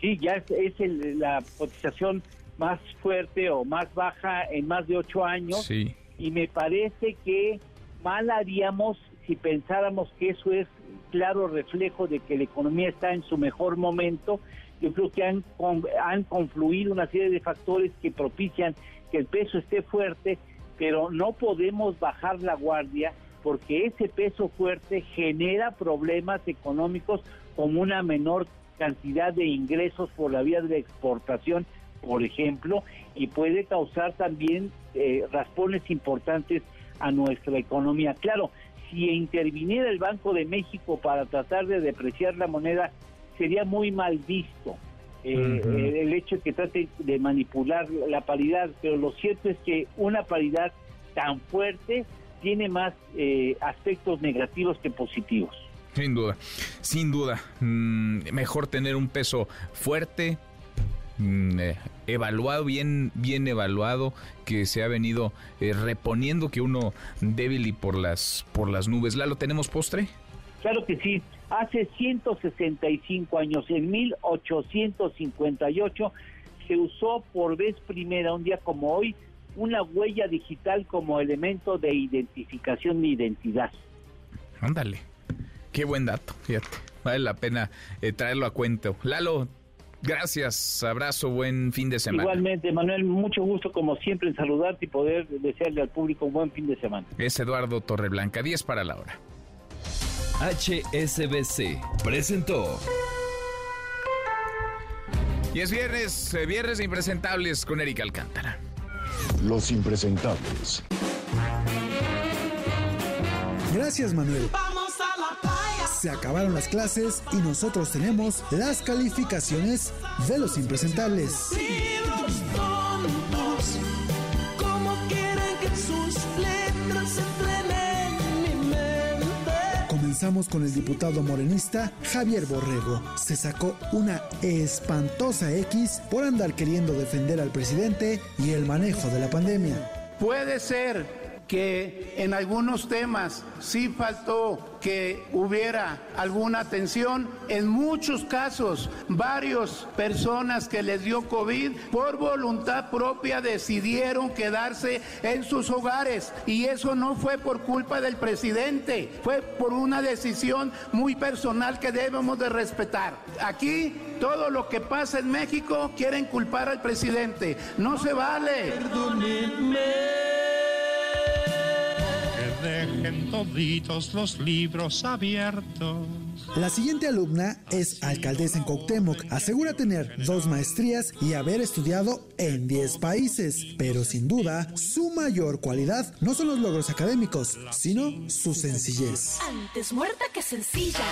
Sí, ya es, la cotización más fuerte o más baja en más de ocho años. Sí. Y me parece que mal haríamos si pensáramos que eso es claro reflejo de que la economía está en su mejor momento. Yo creo que han, han confluido una serie de factores que propician que el peso esté fuerte, pero no podemos bajar la guardia porque ese peso fuerte genera problemas económicos como una menor cantidad de ingresos por la vía de la exportación, por ejemplo, y puede causar también eh, raspones importantes a nuestra economía. Claro, si interviniera el Banco de México para tratar de depreciar la moneda, sería muy mal visto. Eh, eh, el hecho de que trate de manipular la paridad, pero lo cierto es que una paridad tan fuerte tiene más eh, aspectos negativos que positivos. Sin duda, sin duda. Mm, mejor tener un peso fuerte, Mm, eh, evaluado, bien, bien evaluado, que se ha venido eh, reponiendo que uno débil y por las, por las nubes. ¿Lalo, tenemos postre? Claro que sí. Hace 165 años, en 1858, se usó por vez primera, un día como hoy, una huella digital como elemento de identificación de identidad. Ándale, qué buen dato, fíjate. Vale la pena eh, traerlo a cuento. Lalo, Gracias, abrazo, buen fin de semana. Igualmente, Manuel, mucho gusto como siempre en saludarte y poder desearle al público un buen fin de semana. Es Eduardo Torreblanca, 10 para la hora. HSBC presentó. Y es viernes, eh, viernes de impresentables con Erika Alcántara. Los impresentables. Gracias, Manuel. Vamos Se acabaron las clases y nosotros tenemos las calificaciones de los impresentables. Comenzamos con el diputado morenista Javier Borrego. Se sacó una espantosa X por andar queriendo defender al presidente y el manejo de la pandemia. Puede ser que en algunos temas sí faltó que hubiera alguna atención. En muchos casos, varias personas que les dio COVID por voluntad propia decidieron quedarse en sus hogares y eso no fue por culpa del presidente, fue por una decisión muy personal que debemos de respetar. Aquí todo lo que pasa en México quieren culpar al presidente. No se vale. Dejen toditos los libros abiertos. La siguiente alumna es alcaldesa en Cuauhtémoc. Asegura tener dos maestrías y haber estudiado en 10 países. Pero sin duda, su mayor cualidad no son los logros académicos, sino su sencillez. Antes muerta que sencilla.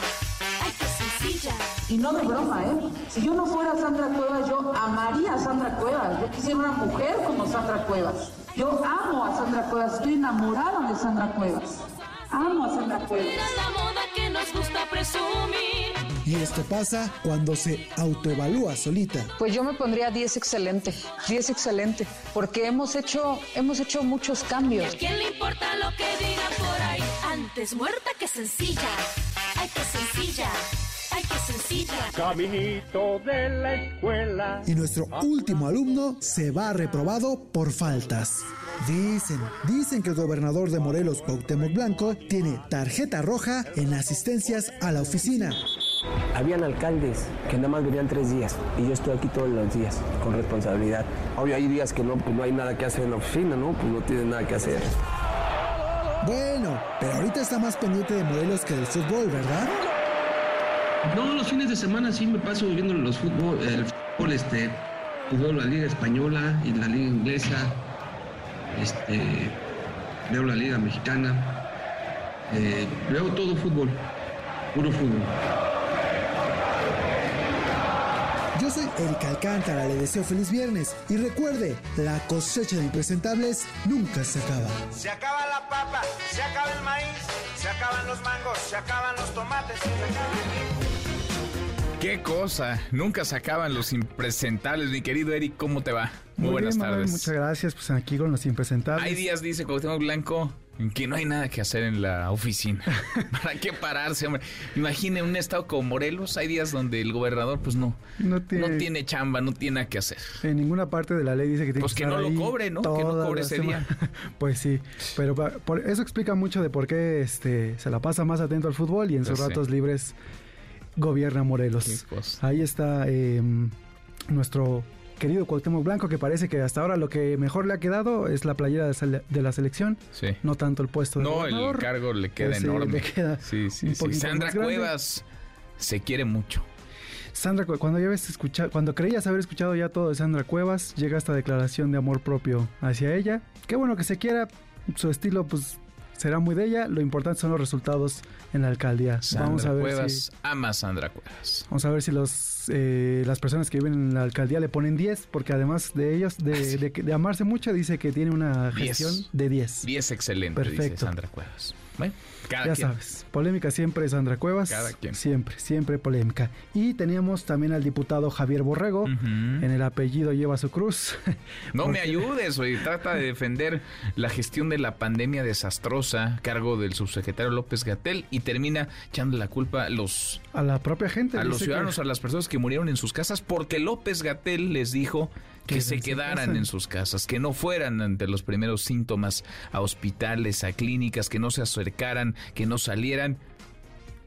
Ay, qué sencilla. Y no de broma, ¿eh? Si yo no fuera Sandra Cuevas, yo amaría a Sandra Cuevas. Yo quisiera una mujer como Sandra Cuevas. Yo amo a Sandra Cuevas, estoy enamorada de Sandra Cuevas. Amo a Sandra Cuevas. la moda que nos gusta presumir. Y esto pasa cuando se autoevalúa solita. Pues yo me pondría 10 excelente, 10 excelente, porque hemos hecho, hemos hecho muchos cambios. ¿Y a quién le importa lo que digan por ahí? Antes muerta que sencilla. Ay, qué sencilla. Ay, qué sencilla. Caminito de la escuela. Y nuestro último alumno se va reprobado por faltas. Dicen, dicen que el gobernador de Morelos, Cuauhtémoc Blanco, tiene tarjeta roja en asistencias a la oficina. Habían alcaldes que nada más venían tres días y yo estoy aquí todos los días con responsabilidad. Obvio hay días que no, pues no hay nada que hacer en la oficina, ¿no? Pues no tienen nada que hacer. Bueno, pero ahorita está más pendiente de Morelos que del fútbol, ¿verdad? No, los fines de semana sí me paso viendo los fútbol, el fútbol, este, veo la liga española y la liga inglesa, este, veo la liga mexicana, eh, veo todo fútbol, puro fútbol. Yo soy Erika Alcántara, le deseo feliz viernes y recuerde, la cosecha de impresentables nunca se acaba. Se acaba la papa, se acaba el maíz, acaban los mangos, se acaban los tomates, se acaban... Qué cosa, nunca se acaban los impresentables, mi querido Eric, ¿cómo te va? Muy, Muy buenas bien, Manuel, tardes. muchas gracias. Pues aquí con los impresentables. Hay días, dice Cuauhtémoc Blanco, en que no hay nada que hacer en la oficina. ¿Para qué pararse, hombre? Imagine un estado como Morelos, hay días donde el gobernador, pues no, No tiene, no tiene chamba, no tiene nada que hacer. En ninguna parte de la ley dice que tiene Pues que estar no lo cobre, ¿no? Que no cobre ese semana. pues sí, pero por eso explica mucho de por qué este se la pasa más atento al fútbol y en sus Pues sí. ratos libres gobierna Morelos. Ahí está eh, nuestro querido Cuauhtémoc Blanco que parece que hasta ahora lo que mejor le ha quedado es la playera de, la selección, Sí. no tanto el puesto de No, el cargo le queda que sí, enorme. le queda sí, sí, sí. Sandra. Cuevas se quiere mucho. Sandra, cuando ya habías escuchado, cuando creías haber escuchado ya todo de Sandra Cuevas, llega esta declaración de amor propio hacia ella. Qué bueno que se quiera, su estilo pues será muy de ella, lo importante son los resultados en la alcaldía. Sandra vamos a ver Cuevas si ama a Sandra Cuevas. vamos a ver si los eh, las personas que viven en la alcaldía le ponen 10, porque además de ellos de, de que- de amarse mucho dice que tiene una Diez. gestión de 10. 10 excelente, dice Perfecto. Sandra Cuevas. Bueno, cada ya quien. sabes, polémica siempre Sandra Cuevas. Cada quien. Siempre, siempre polémica. Y teníamos también al diputado Javier Borrego. En el apellido lleva su cruz. No me ayudes, oye, trata de defender la gestión de la pandemia desastrosa, cargo del subsecretario López Gatel y termina echando la culpa a los A la propia gente. a los ciudadanos, que- a las personas que murieron en sus casas porque López Gatel les dijo que se quedaran casa. en sus casas, que no fueran ante los primeros síntomas a hospitales, a clínicas, que no se acercaran, que no salieran.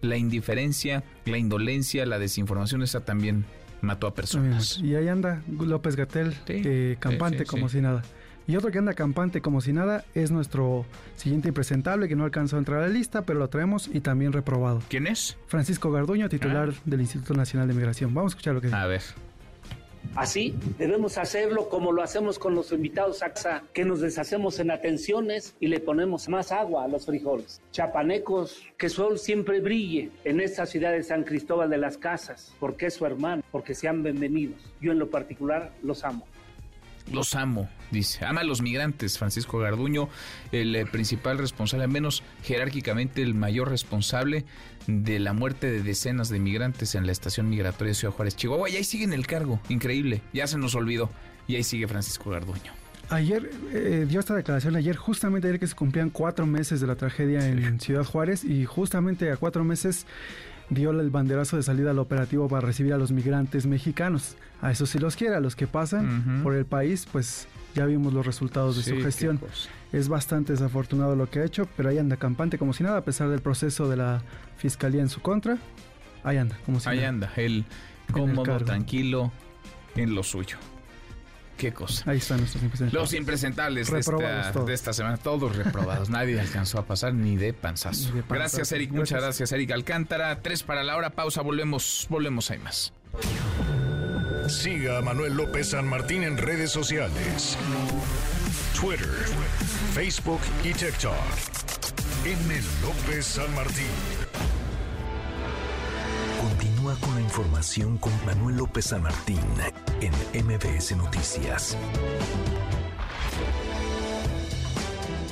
La indiferencia, la indolencia, la desinformación, esa también mató a personas. Y ahí anda López Gatel, eh, campante sí, sí. como si nada. Y otro que anda campante como si nada es nuestro siguiente impresentable que no alcanzó a entrar a la lista, pero lo traemos y también reprobado. ¿Quién es? Francisco Garduño, titular del Instituto Nacional de Migración. Vamos a escuchar lo que dice. A ver. Así debemos hacerlo como lo hacemos con los invitados AXA, que nos deshacemos en atenciones y le ponemos más agua a los frijoles. Chapanecos, que sol siempre brille en esta ciudad de San Cristóbal de las Casas, porque es su hermano, porque sean bienvenidos. Yo en lo particular los amo. Los amo, dice. Ama a los migrantes, Francisco Garduño, el eh, principal responsable, al menos jerárquicamente el mayor responsable de la muerte de decenas de migrantes en la estación migratoria de Ciudad Juárez, Chihuahua. Y ahí sigue en el cargo, increíble. Ya se nos olvidó. Y ahí sigue Francisco Garduño. Ayer eh, dio esta declaración, ayer justamente ayer que se cumplían cuatro meses de la tragedia en Ciudad Juárez y justamente a cuatro meses dio el banderazo de salida al operativo para recibir a los migrantes mexicanos. A eso sí los quiere, a los que pasan por el país, pues ya vimos los resultados de su gestión. Es bastante desafortunado lo que ha hecho, pero ahí anda campante como si nada, a pesar del proceso de la fiscalía en su contra. Ahí anda, como si Ahí nada. anda, él cómodo, tranquilo, en lo suyo. Qué cosa. Ahí están nuestros impresentables. Los impresentables de esta, de esta semana, todos reprobados. Nadie alcanzó a pasar ni de panzazo. Ni de panzazo. Gracias, Eric. Muchas gracias, Eric Alcántara. Tres para la hora. Pausa. Volvemos. Volvemos. Hay más. Siga a Manuel López San Martín en redes sociales. Twitter, Facebook y TikTok. M. López San Martín. Continúa con la información con Manuel López San Martín en MBS Noticias.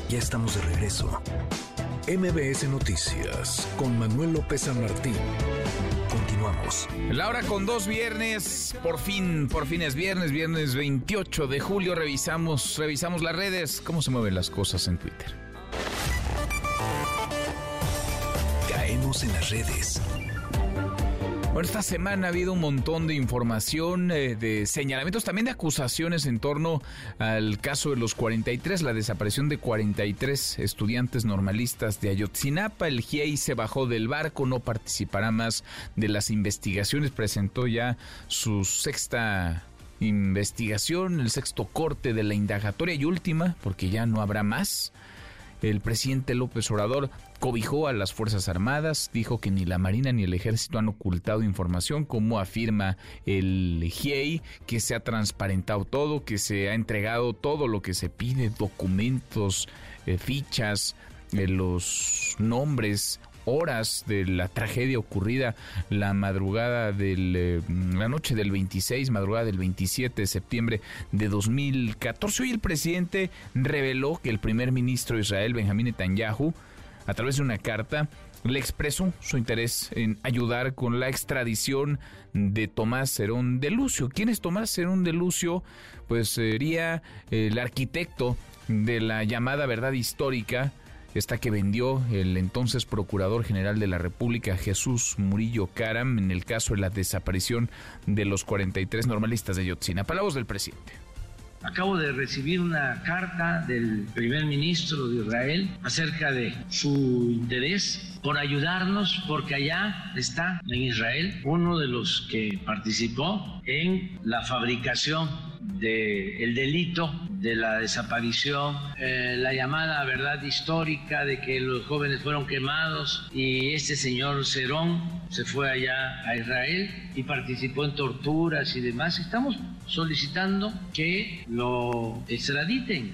Ya estamos de regreso. MBS Noticias con Manuel López San Martín. Continuamos. La hora con dos viernes, por fin, por fin es viernes, viernes 28 de julio. Revisamos, revisamos las redes, cómo se mueven las cosas en Twitter. Caemos en las redes. Bueno, esta semana ha habido un montón de información, eh, de señalamientos, también de acusaciones en torno al caso de los 43, la desaparición de 43 estudiantes normalistas de Ayotzinapa. El GIEI se bajó del barco, no participará más de las investigaciones, presentó ya su sexta investigación, el sexto corte de la indagatoria y última, porque ya no habrá más. El presidente López Obrador cobijó a las Fuerzas Armadas, dijo que ni la Marina ni el Ejército han ocultado información, como afirma el GIEI, que se ha transparentado todo, que se ha entregado todo lo que se pide, documentos, eh, fichas, eh, los nombres, horas de la tragedia ocurrida la madrugada del eh, la noche del 26, madrugada del 27 de septiembre de 2014. Hoy el presidente reveló que el primer ministro de Israel, Benjamín Netanyahu, a través de una carta, le expresó su interés en ayudar con la extradición de Tomás Cerón de Lucio. ¿Quién es Tomás Cerón de Lucio? Pues sería el arquitecto de la llamada verdad histórica esta que vendió el entonces Procurador General de la República Jesús Murillo Caram en el caso de la desaparición de los 43 normalistas de Yotzinapa. Palabras del presidente. Acabo de recibir una carta del primer ministro de Israel acerca de su interés por ayudarnos, porque allá está en Israel uno de los que participó en la fabricación del delito de la desaparición, eh, la llamada verdad histórica de que los jóvenes fueron quemados y este señor Cerón se fue allá a Israel y participó en torturas y demás. Estamos solicitando que lo extraditen.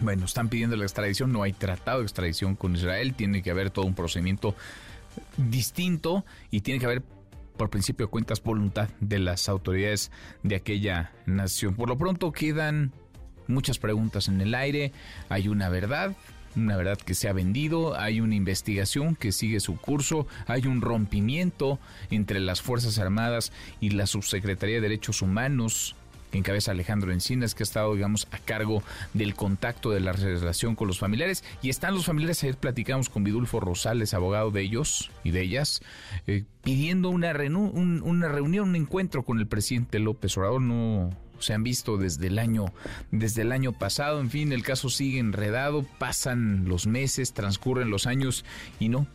Bueno, están pidiendo la extradición, no hay tratado de extradición con Israel, tiene que haber todo un procedimiento distinto y tiene que haber por principio de cuentas voluntad de las autoridades de aquella nación. Por lo pronto quedan muchas preguntas en el aire, hay una verdad, una verdad que se ha vendido, hay una investigación que sigue su curso, hay un rompimiento entre las Fuerzas Armadas y la Subsecretaría de Derechos Humanos que encabeza Alejandro Encinas, que ha estado, digamos, a cargo del contacto de la relación con los familiares. Y están los familiares, ayer platicamos con Vidulfo Rosales, abogado de ellos y de ellas, eh, pidiendo una, un, una reunión, un encuentro con el presidente López Obrador. No se han visto desde el año desde el año pasado en fin el caso sigue enredado pasan los meses transcurren los años y no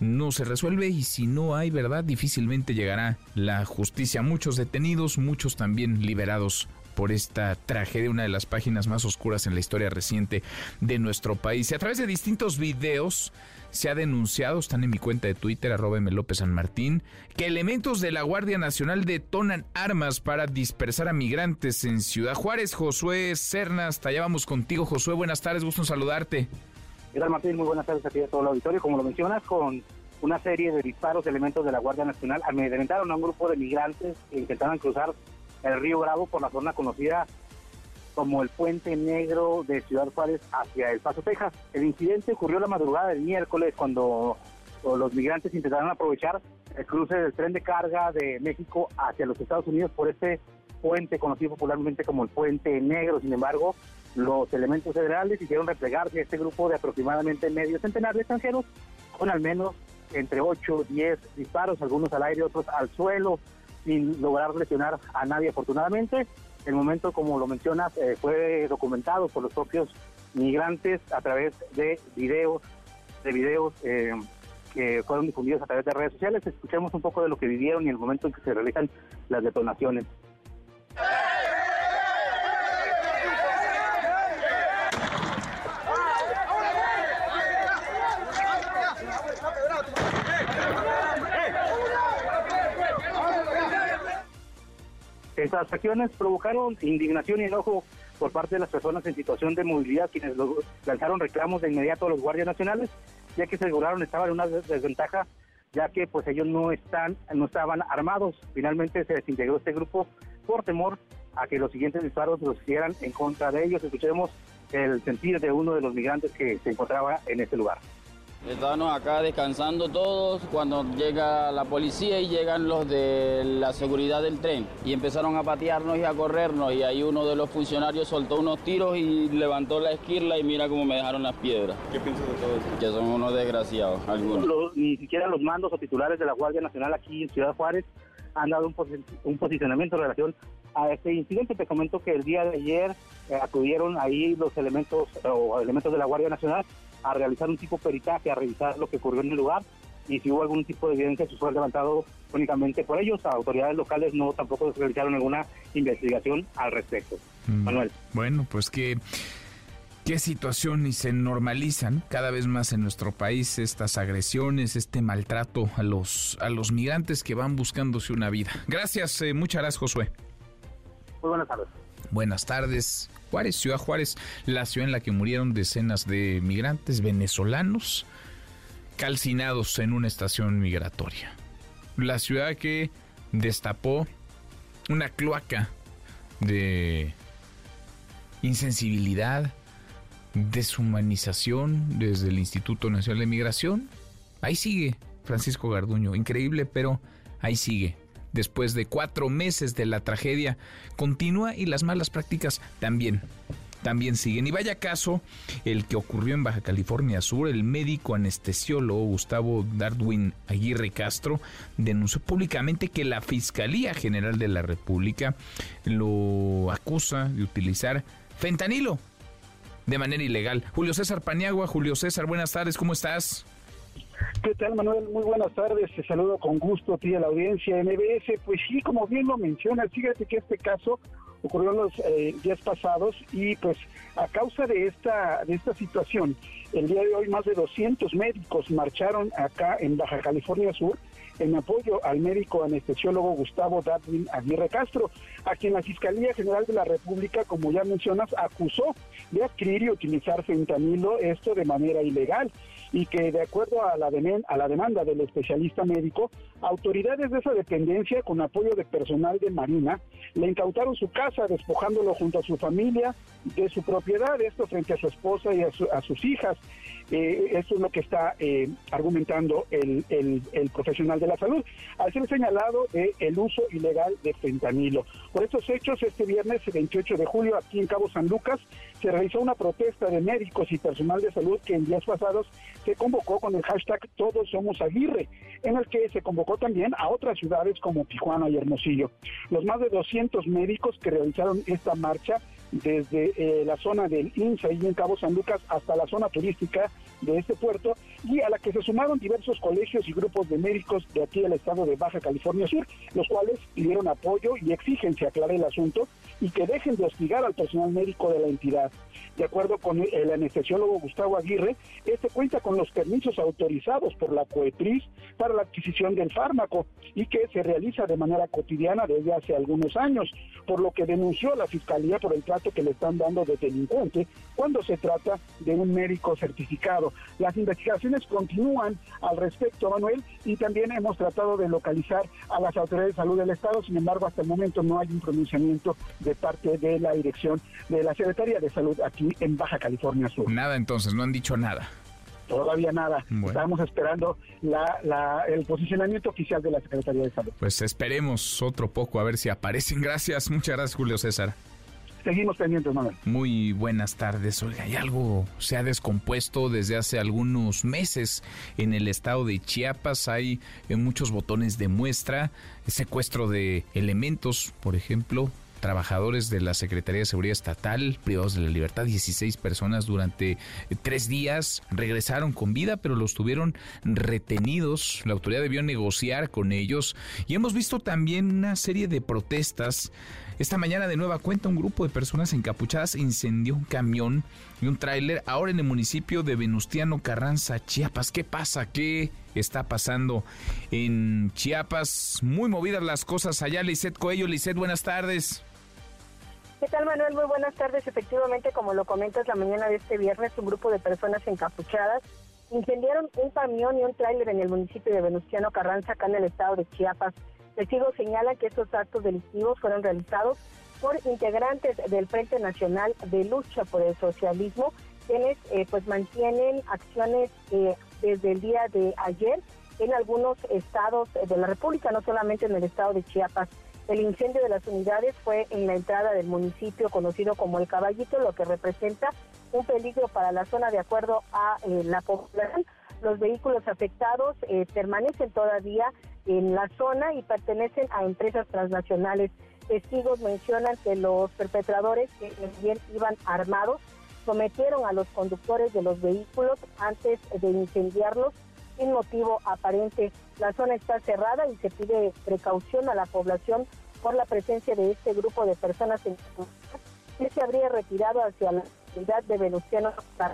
no se resuelve y si no hay verdad difícilmente llegará la justicia. Muchos detenidos, muchos también liberados por esta tragedia, una de las páginas más oscuras en la historia reciente de nuestro país. Y a través de distintos videos se ha denunciado, están en mi cuenta de Twitter, arroba. López San Martín, que elementos de la Guardia Nacional detonan armas para dispersar a migrantes en Ciudad Juárez. Josué Cernas, allá vamos contigo. Josué, buenas tardes, gusto en saludarte. ¿Qué tal, Martín? Muy buenas tardes a ti a todo el auditorio. Como lo mencionas, con una serie de disparos de elementos de la Guardia Nacional amedrentaron a un grupo de migrantes que intentaban cruzar el río Bravo por la zona conocida como el Puente Negro de Ciudad Juárez hacia El Paso, Texas. El incidente ocurrió la madrugada del miércoles cuando los migrantes intentaron aprovechar el cruce del tren de carga de México hacia los Estados Unidos por este puente conocido popularmente como el Puente Negro. Sin embargo, los elementos federales hicieron replegarse a este grupo de aproximadamente medio centenar de extranjeros con al menos entre 8 10 disparos, algunos al aire, otros al suelo, sin lograr lesionar a nadie afortunadamente. El momento, como lo mencionas, eh, fue documentado por los propios migrantes a través de videos, de videos eh, que fueron difundidos a través de redes sociales. Escuchemos un poco de lo que vivieron y el momento en que se realizan las detonaciones. Estas acciones provocaron indignación y enojo por parte de las personas en situación de movilidad, quienes lanzaron reclamos de inmediato a los guardias nacionales, ya que se aseguraron estaban en una desventaja, ya que pues ellos no están, no estaban armados. Finalmente se desintegró este grupo por temor a que los siguientes disparos los hicieran en contra de ellos. Escuchemos el sentir de uno de los migrantes que se encontraba en este lugar. Estábamos acá descansando todos cuando llega la policía y llegan los de la seguridad del tren y empezaron a patearnos y a corrernos y ahí uno de los funcionarios soltó unos tiros y levantó la esquirla y mira cómo me dejaron las piedras. ¿Qué piensas de todo eso? Que son unos desgraciados, algunos. ni siquiera los mandos o titulares de la Guardia Nacional aquí en Ciudad Juárez han dado un, posicionamiento en relación a este incidente. Te comento que el día de ayer eh, acudieron ahí los elementos o elementos de la Guardia Nacional a realizar un tipo de peritaje, a revisar lo que ocurrió en el lugar y si hubo algún tipo de evidencia, se fue levantado únicamente por ellos. autoridades locales no tampoco realizaron ninguna investigación al respecto. Mm. Manuel. Bueno, pues que qué situación y se normalizan cada vez más en nuestro país estas agresiones, este maltrato a los a los migrantes que van buscándose una vida. Gracias, eh, muchas gracias, Josué. Muy buenas tardes. Buenas tardes. Juárez, Ciudad Juárez, la ciudad en la que murieron decenas de migrantes venezolanos calcinados en una estación migratoria. La ciudad que destapó una cloaca de insensibilidad, deshumanización desde el Instituto Nacional de Migración. Ahí sigue Francisco Garduño, increíble, pero ahí sigue después de cuatro meses de la tragedia continúa y las malas prácticas también. También siguen. Y vaya caso el que ocurrió en Baja California Sur. El médico anestesiólogo Gustavo Darwin Aguirre Castro denunció públicamente que la Fiscalía General de la República lo acusa de utilizar fentanilo de manera ilegal. Julio César Paniagua, Julio César, buenas tardes, ¿cómo estás? ¿Qué tal, Manuel? Muy buenas tardes. Te saludo con gusto a ti a la audiencia MBS. Pues sí, como bien lo mencionas, fíjate que este caso ocurrió en los eh, días pasados y pues a causa de esta, de esta situación, el día de hoy más de 200 médicos marcharon acá en Baja California Sur en apoyo al médico anestesiólogo Gustavo Darwin Aguirre Castro, a quien la Fiscalía General de la República, como ya mencionas, acusó de adquirir y utilizar fentanilo, esto de manera ilegal y que de acuerdo a la, a la demanda del especialista médico, autoridades de esa dependencia con apoyo de personal de Marina le incautaron su casa despojándolo junto a su familia de su propiedad, esto frente a su esposa y a, sus hijas. Eh, eso es lo que está eh, argumentando el, profesional de la salud, al ser señalado de el uso ilegal de fentanilo. Por estos hechos, este viernes 28 de julio, aquí en Cabo San Lucas, se realizó una protesta de médicos y personal de salud que en días pasados se convocó con el hashtag Todos Somos Aguirre, en el que se convocó también a otras ciudades como Tijuana y Hermosillo. Los más de 200 médicos que realizaron esta marcha desde eh, la zona del INSA y en Cabo San Lucas hasta la zona turística de este puerto y a la que se sumaron diversos colegios y grupos de médicos de aquí del estado de Baja California Sur, los cuales pidieron apoyo y exigen se aclare el asunto y que dejen de hostigar al personal médico de la entidad. De acuerdo con el anestesiólogo Gustavo Aguirre, este cuenta con los permisos autorizados por la COEPRIS para la adquisición del fármaco y que se realiza de manera cotidiana desde hace algunos años, por lo que denunció a la Fiscalía por el trato que le están dando de delincuente cuando se trata de un médico certificado. Las investigaciones continúan al respecto, Manuel, y también hemos tratado de localizar a las autoridades de salud del Estado, sin embargo, hasta el momento no hay un pronunciamiento de parte de la dirección de la Secretaría de Salud aquí en Baja California Sur. Nada entonces, no han dicho nada. Todavía nada. Estamos esperando el posicionamiento oficial de la Secretaría de Salud. Pues esperemos otro poco a ver si aparecen. Gracias, muchas gracias Julio César. Seguimos pendientes, Manuel. Muy buenas tardes. Oiga, hay algo se ha descompuesto desde hace algunos meses en el estado de Chiapas. Hay eh, muchos botones de muestra, secuestro de elementos, por ejemplo, trabajadores de la Secretaría de Seguridad Estatal privados de la libertad, 16 personas durante eh, tres días regresaron con vida, pero los tuvieron retenidos. La autoridad debió negociar con ellos y hemos visto también una serie de protestas. Esta mañana de nueva cuenta un grupo de personas encapuchadas incendió un camión y un tráiler ahora en el municipio de Venustiano Carranza, Chiapas. ¿Qué pasa? ¿Qué está pasando en Chiapas? Muy movidas las cosas allá. Lisset Coello, Lisset, buenas tardes. ¿Qué tal, Manuel? Muy buenas tardes. Efectivamente, como lo comentas, la mañana de este viernes, un grupo de personas encapuchadas incendiaron un camión y un tráiler en el municipio de Venustiano Carranza, acá en el estado de Chiapas. Testigos señalan que estos actos delictivos fueron realizados por integrantes del Frente Nacional de Lucha por el Socialismo, quienes eh, pues mantienen acciones eh, desde el día de ayer en algunos estados de la República, no solamente en el estado de Chiapas. El incendio de las unidades fue en la entrada del municipio conocido como El Caballito, lo que representa un peligro para la zona de acuerdo a eh, la población. Los vehículos afectados eh, permanecen todavía en la zona y pertenecen a empresas transnacionales. Testigos mencionan que los perpetradores, que bien iban armados, sometieron a los conductores de los vehículos antes de incendiarlos sin motivo aparente. La zona está cerrada y se pide precaución a la población por la presencia de este grupo de personas en que se habría retirado hacia la ciudad de Venustiano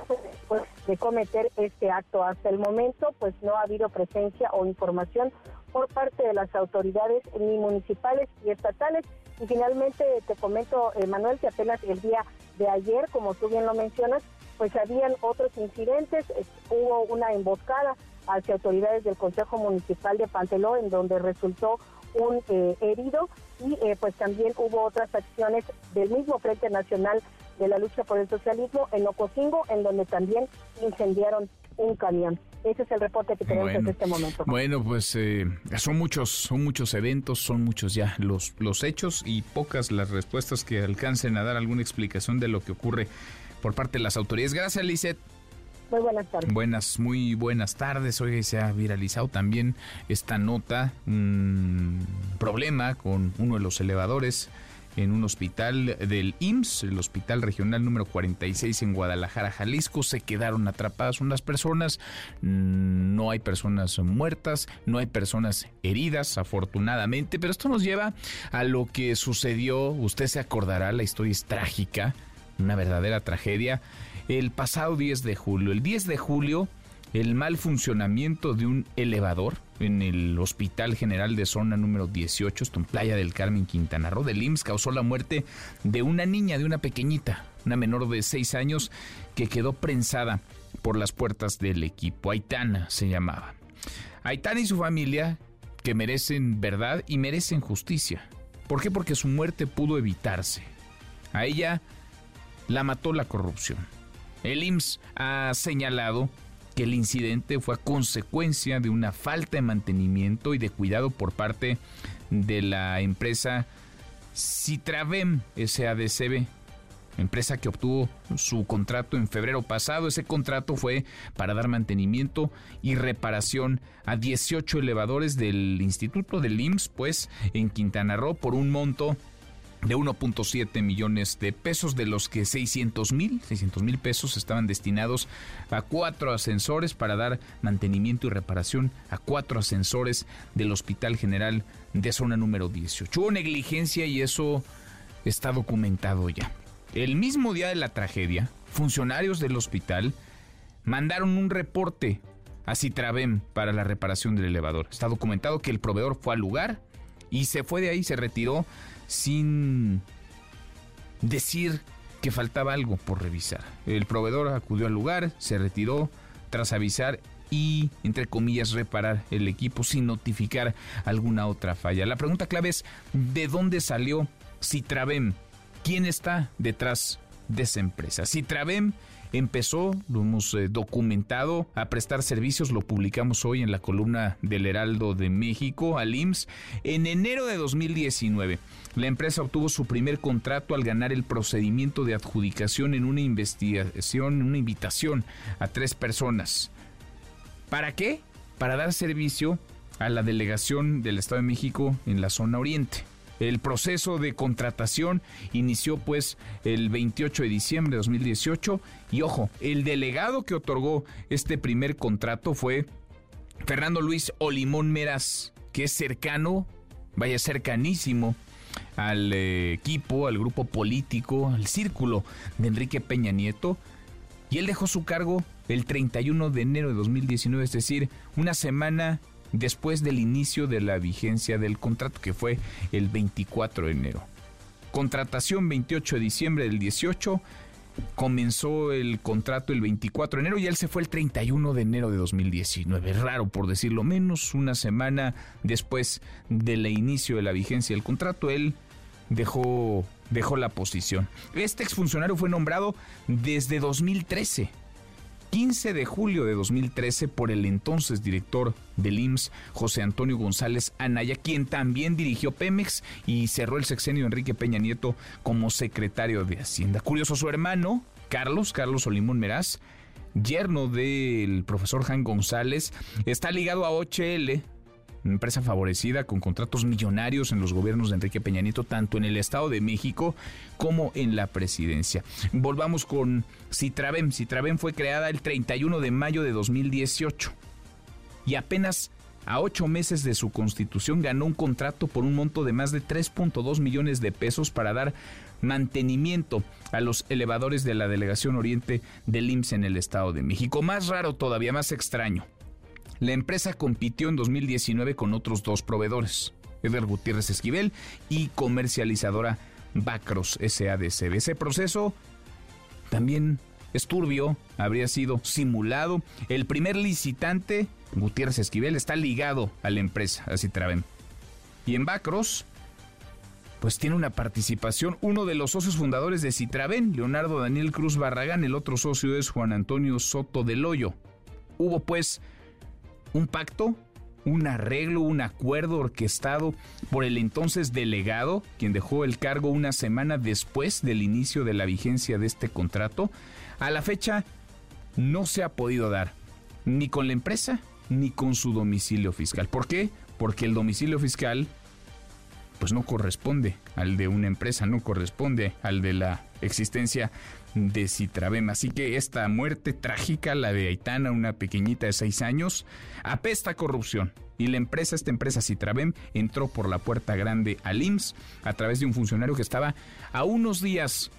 después de cometer este acto. Hasta el momento, pues no ha habido presencia o información por parte de las autoridades ni municipales y estatales. Y finalmente te comento, Manuel, que apenas el día de ayer, como tú bien lo mencionas, pues habían otros incidentes, hubo una emboscada hacia autoridades del Consejo Municipal de Panteló, en donde resultó un eh, herido y eh, pues también hubo otras acciones del mismo Frente Nacional de la Lucha por el Socialismo en Ocosingo, en donde también incendiaron un camión. Ese es el reporte que tenemos en este momento. Bueno, pues eh, son muchos, son muchos eventos, son muchos ya los, los hechos y pocas las respuestas que alcancen a dar alguna explicación de lo que ocurre por parte de las autoridades. Gracias, Lisette. Muy buenas tardes. Buenas, muy buenas tardes. Hoy se ha viralizado también esta nota, un problema con uno de los elevadores en un hospital del IMSS, el hospital regional número 46 en Guadalajara, Jalisco. Se quedaron atrapadas unas personas, no hay personas muertas, no hay personas heridas, afortunadamente, pero esto nos lleva a lo que sucedió, usted se acordará, la historia es trágica, una verdadera tragedia el pasado 10 de julio. El 10 de julio, el mal funcionamiento de un elevador en el Hospital General de Zona número 18, esto en Playa del Carmen, Quintana Roo, del IMSS, causó la muerte de una niña, de una pequeñita, una menor de 6 años, que quedó prensada por las puertas del equipo. Aitana se llamaba. Aitana y su familia, que merecen verdad y merecen justicia. ¿Por qué? Porque su muerte pudo evitarse. A ella la mató la corrupción. El IMSS ha señalado que el incidente fue a consecuencia de una falta de mantenimiento y de cuidado por parte de la empresa Citravem SADCB, empresa que obtuvo su contrato en febrero pasado. Ese contrato fue para dar mantenimiento y reparación a 18 elevadores del Instituto del IMSS, pues en Quintana Roo, por un monto de 1.7 millones de pesos, de los que 600 mil, 600 mil pesos estaban destinados a cuatro ascensores para dar mantenimiento y reparación a cuatro ascensores del Hospital General de Zona número 18. Hubo negligencia y eso está documentado ya. El mismo día de la tragedia, funcionarios del hospital mandaron un reporte a Citravem para la reparación del elevador. Está documentado que el proveedor fue al lugar y se fue de ahí, se retiró sin decir que faltaba algo por revisar. El proveedor acudió al lugar, se retiró tras avisar y, entre comillas, reparar el equipo sin notificar alguna otra falla. La pregunta clave es, ¿de dónde salió Citravem? ¿Quién está detrás de esa empresa? Citravem empezó, lo hemos eh, documentado, a prestar servicios, lo publicamos hoy en la columna del Heraldo de México, al IMSS, en enero de 2019. La empresa obtuvo su primer contrato al ganar el procedimiento de adjudicación en una investigación, una invitación a tres personas. ¿Para qué? Para dar servicio a la delegación del Estado de México en la zona oriente. El proceso de contratación inició pues el 28 de diciembre de 2018 y ojo, el delegado que otorgó este primer contrato fue Fernando Luis Olimón Meras, que es cercano, vaya cercanísimo al eh, equipo, al grupo político, al círculo de Enrique Peña Nieto, y él dejó su cargo el 31 de enero de 2019, es decir, una semana después del inicio de la vigencia del contrato, que fue el 24 de enero. Contratación 28 de diciembre del 18, comenzó el contrato el 24 de enero y él se fue el 31 de enero de 2019. Raro por decirlo menos, una semana después del inicio de la vigencia del contrato, él dejó, dejó la posición. Este exfuncionario fue nombrado desde 2013 15 de julio de 2013 por el entonces director del IMSS, José Antonio González Anaya, quien también dirigió Pemex y cerró el sexenio de Enrique Peña Nieto como secretario de Hacienda. Curioso, su hermano, Carlos, Carlos Olimón Meraz, yerno del profesor Jan González, está ligado a OHL, empresa favorecida con contratos millonarios en los gobiernos de Enrique Peña Nieto, tanto en el Estado de México como en la presidencia. Volvamos con Citravem. Citravem fue creada el 31 de mayo de 2018 y apenas a ocho meses de su constitución ganó un contrato por un monto de más de 3.2 millones de pesos para dar mantenimiento a los elevadores de la Delegación Oriente del IMSS en el Estado de México. Más raro todavía, más extraño. La empresa compitió en 2019 con otros dos proveedores, Eder Gutiérrez Esquivel y comercializadora Bacros SADCB. Ese proceso también es turbio, habría sido simulado. El primer licitante, Gutiérrez Esquivel, está ligado a la empresa, así traben. Y en Bacros, pues tiene una participación uno de los socios fundadores de Citraven, Leonardo Daniel Cruz Barragán, el otro socio es Juan Antonio Soto del Hoyo. Hubo pues un pacto, un arreglo, un acuerdo orquestado por el entonces delegado, quien dejó el cargo una semana después del inicio de la vigencia de este contrato. A la fecha no se ha podido dar ni con la empresa ni con su domicilio fiscal. ¿Por qué? Porque el domicilio fiscal pues no corresponde al de una empresa, no corresponde al de la existencia de Citravem. Así que esta muerte trágica, la de Aitana, una pequeñita de seis años, apesta corrupción. Y la empresa, esta empresa Citravem, entró por la puerta grande al IMSS a través de un funcionario que estaba a unos días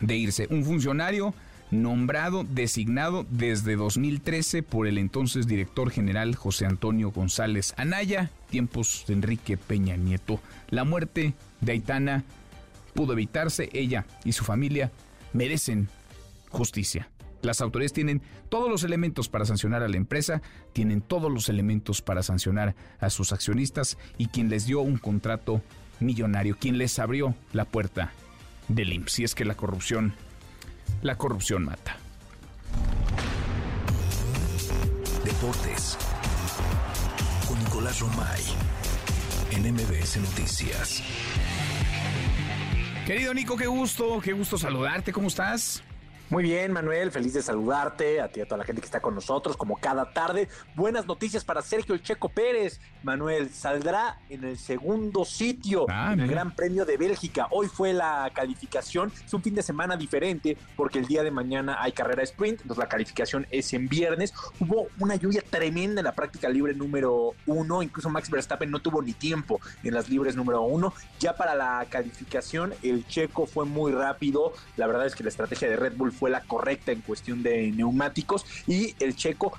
de irse. Un funcionario nombrado, designado desde 2013 por el entonces director general José Antonio González Anaya, tiempos de Enrique Peña Nieto. La muerte de Aitana pudo evitarse, ella y su familia merecen justicia. Las autoridades tienen todos los elementos para sancionar a la empresa, tienen todos los elementos para sancionar a sus accionistas y quien les dio un contrato millonario, quien les abrió la puerta del IMSS. Si es que la corrupción, la corrupción mata. Deportes con Nicolás Romay en MBS Noticias. Querido Nico, qué gusto, qué gusto saludarte, ¿cómo estás? Muy bien, Manuel, feliz de saludarte, a ti y a toda la gente que está con nosotros, como cada tarde. Buenas noticias para Sergio El Checo Pérez. Manuel, saldrá en el segundo sitio Ah, en el. Gran Premio de Bélgica. Hoy fue la calificación, es un fin de semana diferente porque el día de mañana hay carrera sprint, entonces la calificación es en viernes. Hubo una lluvia tremenda en la práctica libre número uno, incluso Max Verstappen no tuvo ni tiempo en las libres número uno. Ya para la calificación, el checo fue muy rápido. La verdad es que la estrategia de Red Bull fue la correcta en cuestión de neumáticos y el checo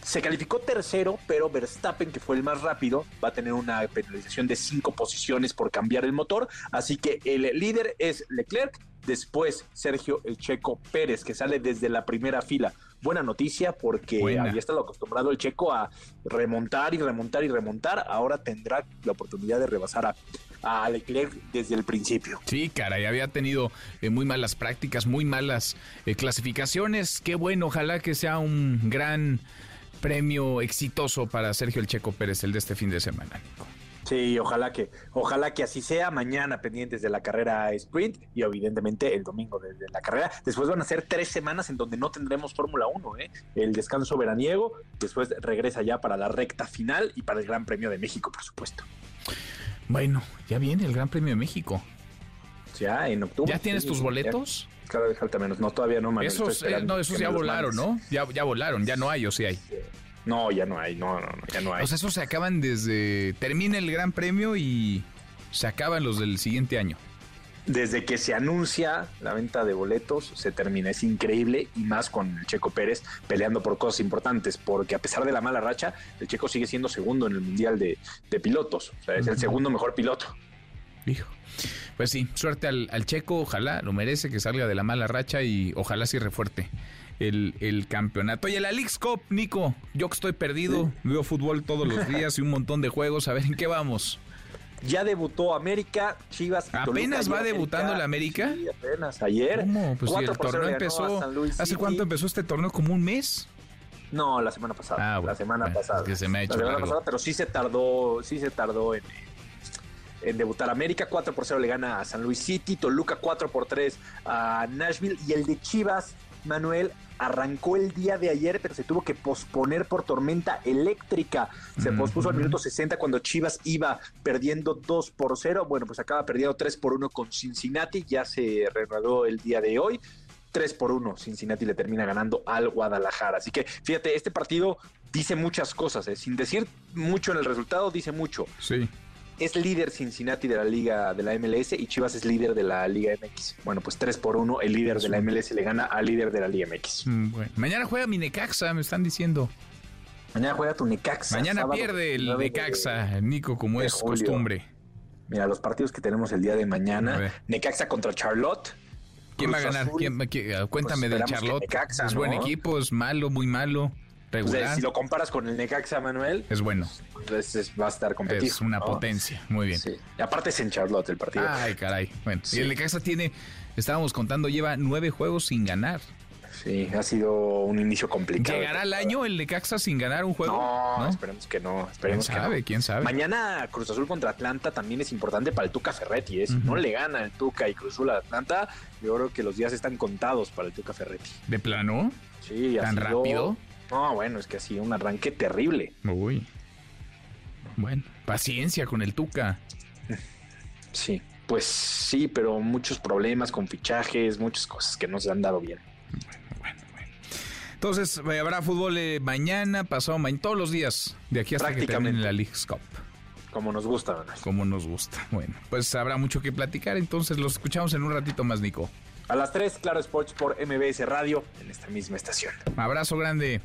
se calificó tercero, pero Verstappen, que fue el más rápido, va a tener una penalización de cinco posiciones por cambiar el motor. Así que el líder es Leclerc, después Sergio el Checo Pérez, que sale desde la primera fila. Buena noticia porque Buena. había estado acostumbrado el Checo a remontar y remontar y remontar. Ahora tendrá la oportunidad de rebasar a, a Leclerc desde el principio. Sí, caray, había tenido eh, muy malas prácticas, muy malas eh, clasificaciones. Qué bueno, ojalá que sea un gran premio exitoso para Sergio El Checo Pérez, el de este fin de semana. Sí, ojalá que, ojalá que así sea. Mañana pendientes de la carrera sprint y evidentemente el domingo de, de la carrera. Después van a ser tres semanas en donde no tendremos Fórmula 1, ¿eh? El descanso veraniego, después regresa ya para la recta final y para el Gran Premio de México, por supuesto. Bueno, ya viene el Gran Premio de México. Ya en octubre. ¿Ya tienes sí, tus ya. boletos? Cada vez falta menos. No, todavía no, Manuel, Esos, eh, no, esos ya volaron. ¿no? Ya, ya volaron, ya no hay o sí hay. No, ya no hay, no, no, no, ya no hay. O sea, esos se acaban desde... Termina el Gran Premio y se acaban los del siguiente año. Desde que se anuncia la venta de boletos, se termina. Es increíble y más con el Checo Pérez peleando por cosas importantes, porque a pesar de la mala racha, el Checo sigue siendo segundo en el Mundial de, de Pilotos. O sea, es el segundo mejor piloto. Hijo. Pues sí, suerte al, al checo, ojalá lo merece que salga de la mala racha y ojalá sí refuerte el, el campeonato. Oye, la League's Cup, Nico, yo que estoy perdido, veo fútbol todos los días y un montón de juegos, a ver en qué vamos. Ya debutó América, Chivas. y Toluca. ¿Apenas va debutando la América? Sí, apenas ayer. ¿Cómo? Pues si 4 el por 0 torneo empezó, Luis ¿hace cuánto empezó este torneo? ¿Como un mes? No, la semana pasada. Ah, bueno, la semana bueno, pasada. es que se me ha hecho la semana pasada, pero sí se tardó, sí se tardó en, en debutar América. 4 por 0 le gana a San Luis City. Toluca 4 por 3 a Nashville. Y el de Chivas, Manuel, arrancó el día de ayer, pero se tuvo que posponer por tormenta eléctrica. Se Mm, pospuso al minuto 60 cuando Chivas iba perdiendo 2 por 0. Bueno, pues acaba perdiendo 3 por 1 con Cincinnati. Ya se reanudó el día de hoy. 3 por 1, Cincinnati le termina ganando al Guadalajara. Así que fíjate, este partido dice muchas cosas, ¿eh? sin decir mucho en el resultado, dice mucho. Sí. Es líder Cincinnati de la liga de la MLS y Chivas es líder de la Liga MX. Bueno, pues 3 por 1, el líder de la MLS le gana al líder de la Liga MX. Mm, bueno. Mañana juega mi Necaxa, me están diciendo. Mañana juega tu Necaxa. Mañana sábado pierde el 9 de- Necaxa, Nico, como de es julio. costumbre. Mira, los partidos que tenemos el día de mañana. Necaxa contra Charlotte. ¿Quién va a ganar? ¿Quién- quién- cuéntame Pues que Charlotte. Necaxa, es buen equipo, es malo, muy malo, Pues, regular. si lo comparas con el Necaxa, Manuel, Es bueno, pues es- va a estar competido. es una ¿no? potencia. Muy bien. Sí. Y aparte es en Charlotte el partido. Ay, caray. Bueno, Sí. y el Necaxa tiene, estábamos contando, lleva nueve juegos sin ganar. Sí, ha sido un inicio complicado. ¿Llegará al año el Necaxa sin ganar un juego? No, esperemos que no. ¿Quién Esperemos que sabe? no. ¿Quién sabe? Mañana Cruz Azul contra Atlanta también es importante para el Tuca Ferretti. ¿eh? Si no le gana el Tuca y Cruz Azul a Atlanta, yo creo que los días están contados para el Tuca Ferretti. ¿De plano? Sí, ha ¿Tan sido- rápido? No, bueno, es que ha sido un arranque terrible. Uy. Bueno, paciencia con el Tuca. Sí, pues sí, pero muchos problemas con fichajes, muchas cosas que no se han dado bien. Entonces, eh, habrá fútbol eh, mañana, pasado mañana, todos los días, de aquí hasta que termine la League's Cup. Como nos gusta, Manuel. Como nos gusta. Bueno, pues habrá mucho que platicar, entonces los escuchamos en un ratito más, Nico. A las 3, Claro Sports por MBS Radio, en esta misma estación. Abrazo grande.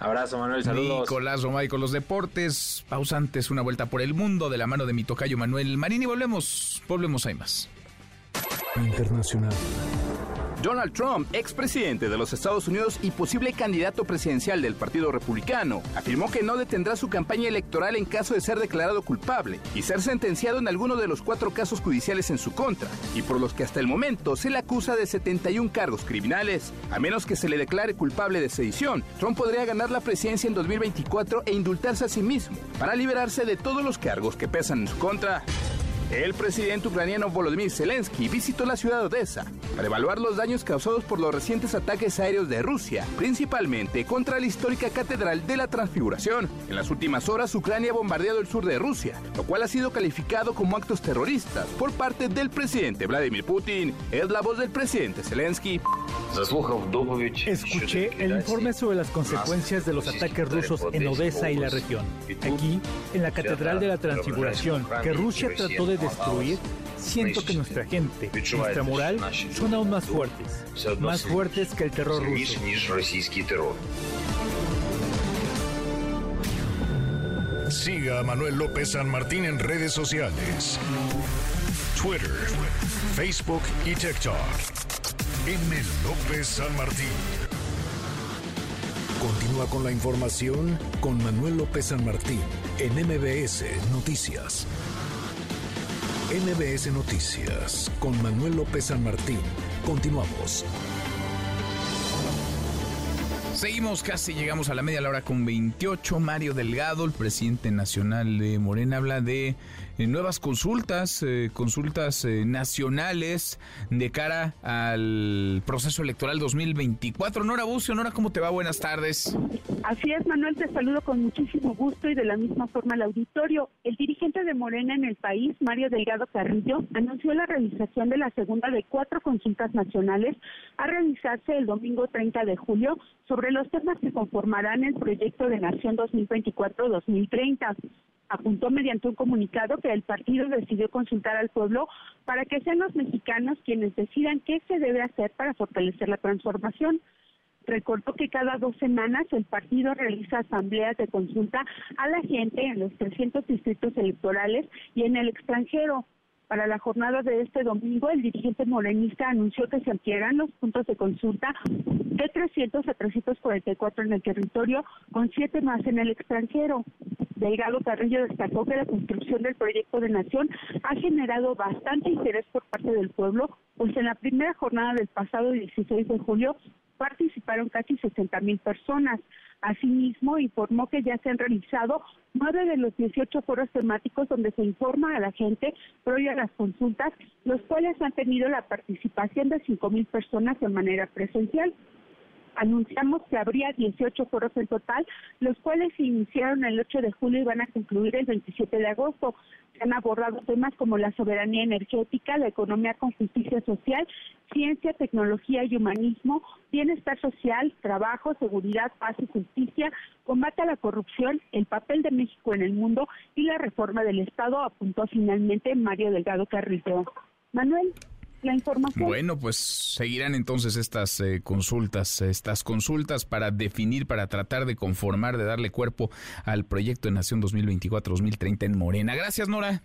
Abrazo, Manuel, saludos. Nicolás Romay con los deportes. Pausantes, una vuelta por el mundo de la mano de mi tocayo Manuel Marín y volvemos, volvemos, hay más. Internacional. Donald Trump, expresidente de los Estados Unidos y posible candidato presidencial del Partido Republicano, afirmó que no detendrá su campaña electoral en caso de ser declarado culpable y ser sentenciado en alguno de los cuatro casos judiciales en su contra, y por los que hasta el momento se le acusa de 71 cargos criminales. A menos que se le declare culpable de sedición, Trump podría ganar la presidencia en 2024 e indultarse a sí mismo para liberarse de todos los cargos que pesan en su contra. El presidente ucraniano Volodymyr Zelensky visitó la ciudad de Odessa para evaluar los daños causados por los recientes ataques aéreos de Rusia, principalmente contra la histórica Catedral de la Transfiguración. En las últimas horas, Ucrania ha bombardeado el sur de Rusia, lo cual ha sido calificado como actos terroristas por parte del presidente Vladimir Putin. Es la voz del presidente Zelensky. Escuché el informe sobre las consecuencias de los ataques rusos en Odessa y la región. Aquí, en la Catedral de la Transfiguración, que Rusia trató de destruir, siento que nuestra gente, nuestra moral, son aún más fuertes, más fuertes que el terror ruso. Siga a Manuel López San Martín en redes sociales. Twitter, Facebook y TikTok. M. López San Martín. Continúa con la información con Manuel López San Martín en MBS Noticias. MBS Noticias con Manuel López San Martín. Continuamos. Seguimos, casi llegamos a la media hora con 28. Mario Delgado, el presidente nacional de Morena, habla de nuevas consultas, eh, consultas eh, nacionales de cara al proceso electoral 2024. Nora Bucio, Nora, ¿cómo te va? Buenas tardes. Así es, Manuel, te saludo con muchísimo gusto y de la misma forma al auditorio. El dirigente de Morena en el país, Mario Delgado Carrillo, anunció la realización de la segunda de cuatro consultas nacionales a realizarse el domingo 30 de julio sobre los temas que conformarán el proyecto de Nación 2024-2030 apuntó mediante un comunicado que el partido decidió consultar al pueblo para que sean los mexicanos quienes decidan qué se debe hacer para fortalecer la transformación. Recordó que cada dos semanas el partido realiza asambleas de consulta a la gente en los 300 distritos electorales y en el extranjero. Para la jornada de este domingo, el dirigente morenista anunció que se ampliarán los puntos de consulta de 300 a 344 en el territorio, con siete más en el extranjero. Delgado Carrillo destacó que la construcción del proyecto de nación ha generado bastante interés por parte del pueblo, pues en la primera jornada del pasado 16 de julio participaron casi 60 mil personas. Asimismo, informó que ya se han realizado nueve de los 18 foros temáticos donde se informa a la gente previo a las consultas, los cuales han tenido la participación de 5 mil personas de manera presencial. Anunciamos que habría 18 foros en total, los cuales se iniciaron el 8 de julio y van a concluir el 27 de agosto. Se han abordado temas como la soberanía energética, la economía con justicia social, ciencia, tecnología y humanismo, bienestar social, trabajo, seguridad, paz y justicia, combate a la corrupción, el papel de México en el mundo y la reforma del Estado, apuntó finalmente Mario Delgado Carrillo. Manuel la información. Bueno, pues seguirán entonces estas eh, consultas, estas consultas para definir, para tratar de conformar, de darle cuerpo al proyecto de Nación 2024-2030 en Morena. Gracias, Nora.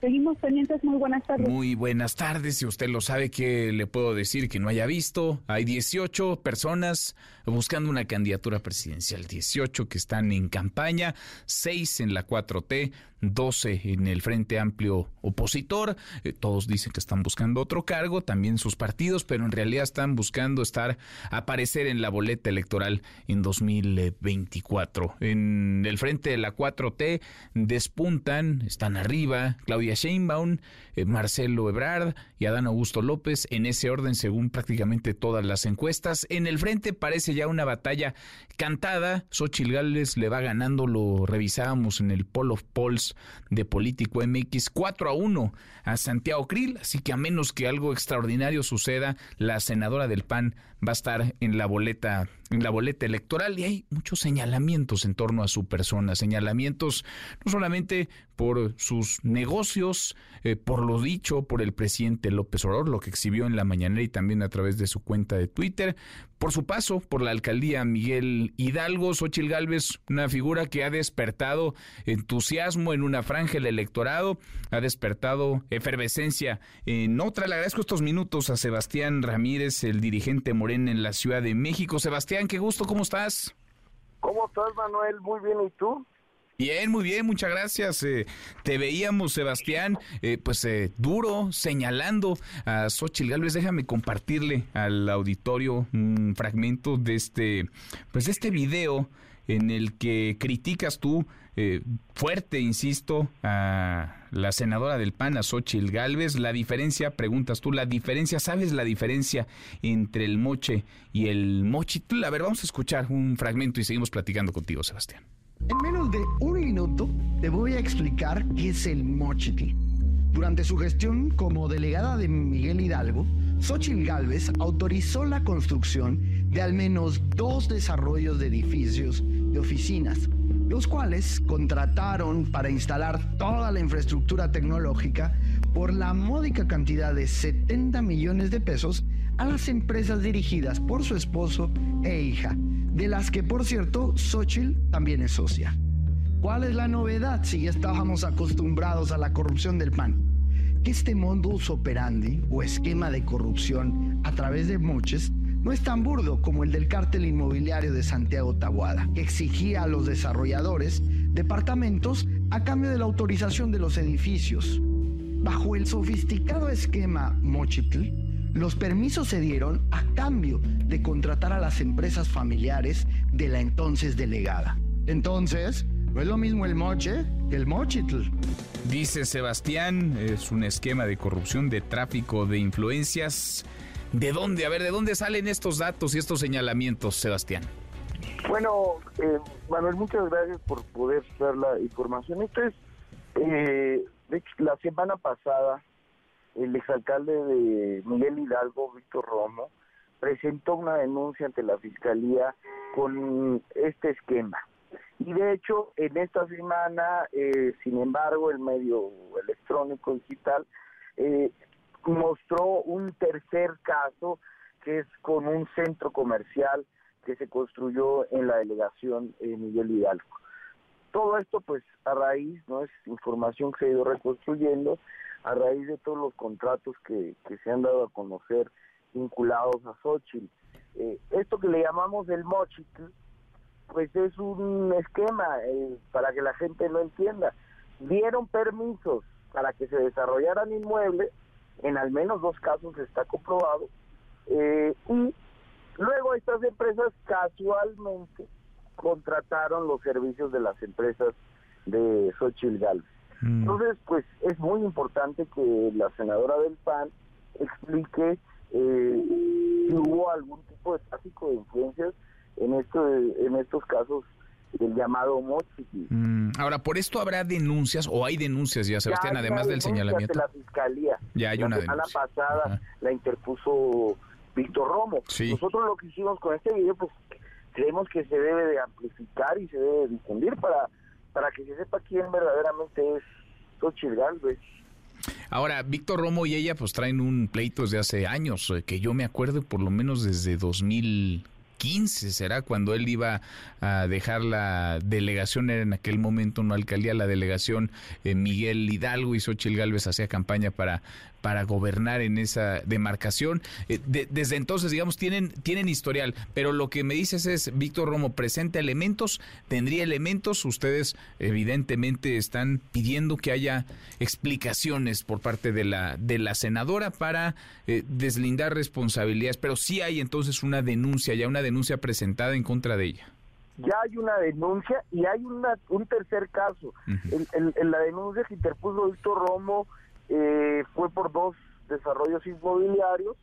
Seguimos pendientes, muy buenas tardes. Muy buenas tardes, si usted lo sabe, que le puedo decir que no haya visto? Hay 18 personas buscando una candidatura presidencial, 18 que están en campaña, 6 en la 4T, 12 en el Frente Amplio opositor, eh, todos dicen que están buscando otro cargo, también sus partidos, pero en realidad están buscando estar, aparecer en la boleta electoral en 2024. En el Frente de la 4T despuntan, están arriba Claudia Sheinbaum, eh, Marcelo Ebrard y Adán Augusto López, en ese orden según prácticamente todas las encuestas. En el Frente parece ya una batalla cantada, Xochil Gálvez le va ganando, lo revisábamos en el Poll of Polls de Político MX 4 a 1 a Santiago Krill, así que a menos que algo extraordinario suceda, la senadora del PAN va a estar en la boleta en la boleta electoral y hay muchos señalamientos en torno a su persona, señalamientos no solamente por sus negocios, eh, por lo dicho por el presidente López Obrador, lo que exhibió en la mañanera y también a través de su cuenta de Twitter, por su paso por la alcaldía Miguel Hidalgo, Xochil Gálvez, una figura que ha despertado entusiasmo en una franja del electorado, ha despertado efervescencia en otra. Le agradezco estos minutos a Sebastián Ramírez, el dirigente En la Ciudad de México. Sebastián, qué gusto, ¿cómo estás? ¿Cómo estás, Manuel? Muy bien, ¿y tú? Bien, muy bien, muchas gracias. Eh, te veíamos, Sebastián, eh, pues eh, duro, señalando a Xochitl Gálvez. Déjame compartirle al auditorio un fragmento de este, pues de este video en el que criticas tú eh, fuerte, insisto, a la senadora del PAN, a Xochil Gálvez. La diferencia, preguntas tú, la diferencia, ¿sabes la diferencia entre el moche y el mochitl? A ver, vamos a escuchar un fragmento y seguimos platicando contigo, Sebastián. En menos de un minuto te voy a explicar qué es el mochitl. Durante su gestión como delegada de Miguel Hidalgo, Xochitl Gálvez autorizó la construcción de al menos dos desarrollos de edificios de oficinas, los cuales contrataron para instalar toda la infraestructura tecnológica por la módica cantidad de 70 millones de pesos a las empresas dirigidas por su esposo e hija, de las que por cierto Xochitl también es socia. ¿Cuál es la novedad si ya estábamos acostumbrados a la corrupción del PAN? Que este modus operandi o esquema de corrupción a través de moches no es tan burdo como el del cártel inmobiliario de Santiago Tabuada, que exigía a los desarrolladores departamentos a cambio de la autorización de los edificios. Bajo el sofisticado esquema Mochitl, los permisos se dieron a cambio de contratar a las empresas familiares de la entonces delegada. Entonces, no es lo mismo el moche que el mochitl. Dice Sebastián, es un esquema de corrupción, de tráfico de influencias. ¿De dónde? A ver, ¿de dónde salen estos datos y estos señalamientos, Sebastián? Bueno, eh, Manuel, muchas gracias por poder dar la información. Esto es, eh, de hecho, la semana pasada, el exalcalde de Miguel Hidalgo, Víctor Romo, presentó una denuncia ante la Fiscalía con este esquema. Y de hecho, en esta semana, eh, sin embargo, el medio electrónico digital eh, mostró un tercer caso que es con un centro comercial que se construyó en la delegación eh, Miguel Hidalgo. Todo esto, pues, a raíz, ¿no? Es información que se ha ido reconstruyendo, a raíz de todos los contratos que, que se han dado a conocer vinculados a Xochitl. Eh, esto que le llamamos el mochitl, pues es un esquema eh, para que la gente lo entienda. Dieron permisos para que se desarrollaran inmuebles, en al menos dos casos está comprobado, eh, y luego estas empresas casualmente contrataron los servicios de las empresas de Xochitl Gálvez. Entonces, pues es muy importante que la senadora del PAN explique eh, si hubo algún tipo de tráfico de influencias en, esto, en estos casos del llamado Mochiti. Mm, ahora, ¿por esto habrá denuncias o hay denuncias ya, Sebastián, Ya además del señalamiento? ante la fiscalía. Ya hay la una semana denuncia. pasada la interpuso Víctor Romo. Sí. Nosotros lo que hicimos con este video, pues creemos que se debe de amplificar y se debe de difundir para, para que se sepa quién verdaderamente es Xochitl Gálvez. Ahora, Víctor Romo y ella pues traen un pleito desde hace años, eh, que yo me acuerdo por lo menos desde 2015, será cuando él iba a dejar la delegación, era en aquel momento no alcaldía, la delegación eh, Miguel Hidalgo y Xochitl Gálvez hacía campaña para para gobernar en esa demarcación. Eh, de- desde entonces, digamos, tienen, tienen historial, pero lo que me dices es, Víctor Romo, presenta elementos, tendría elementos, ustedes evidentemente están pidiendo que haya explicaciones por parte de la, de la senadora para eh, deslindar responsabilidades, pero sí hay entonces una denuncia, ya una denuncia presentada en contra de ella. ya hay una denuncia y hay una, un tercer caso. el, el- el- la denuncia que interpuso Víctor Romo eh, fue por dos desarrollos inmobiliarios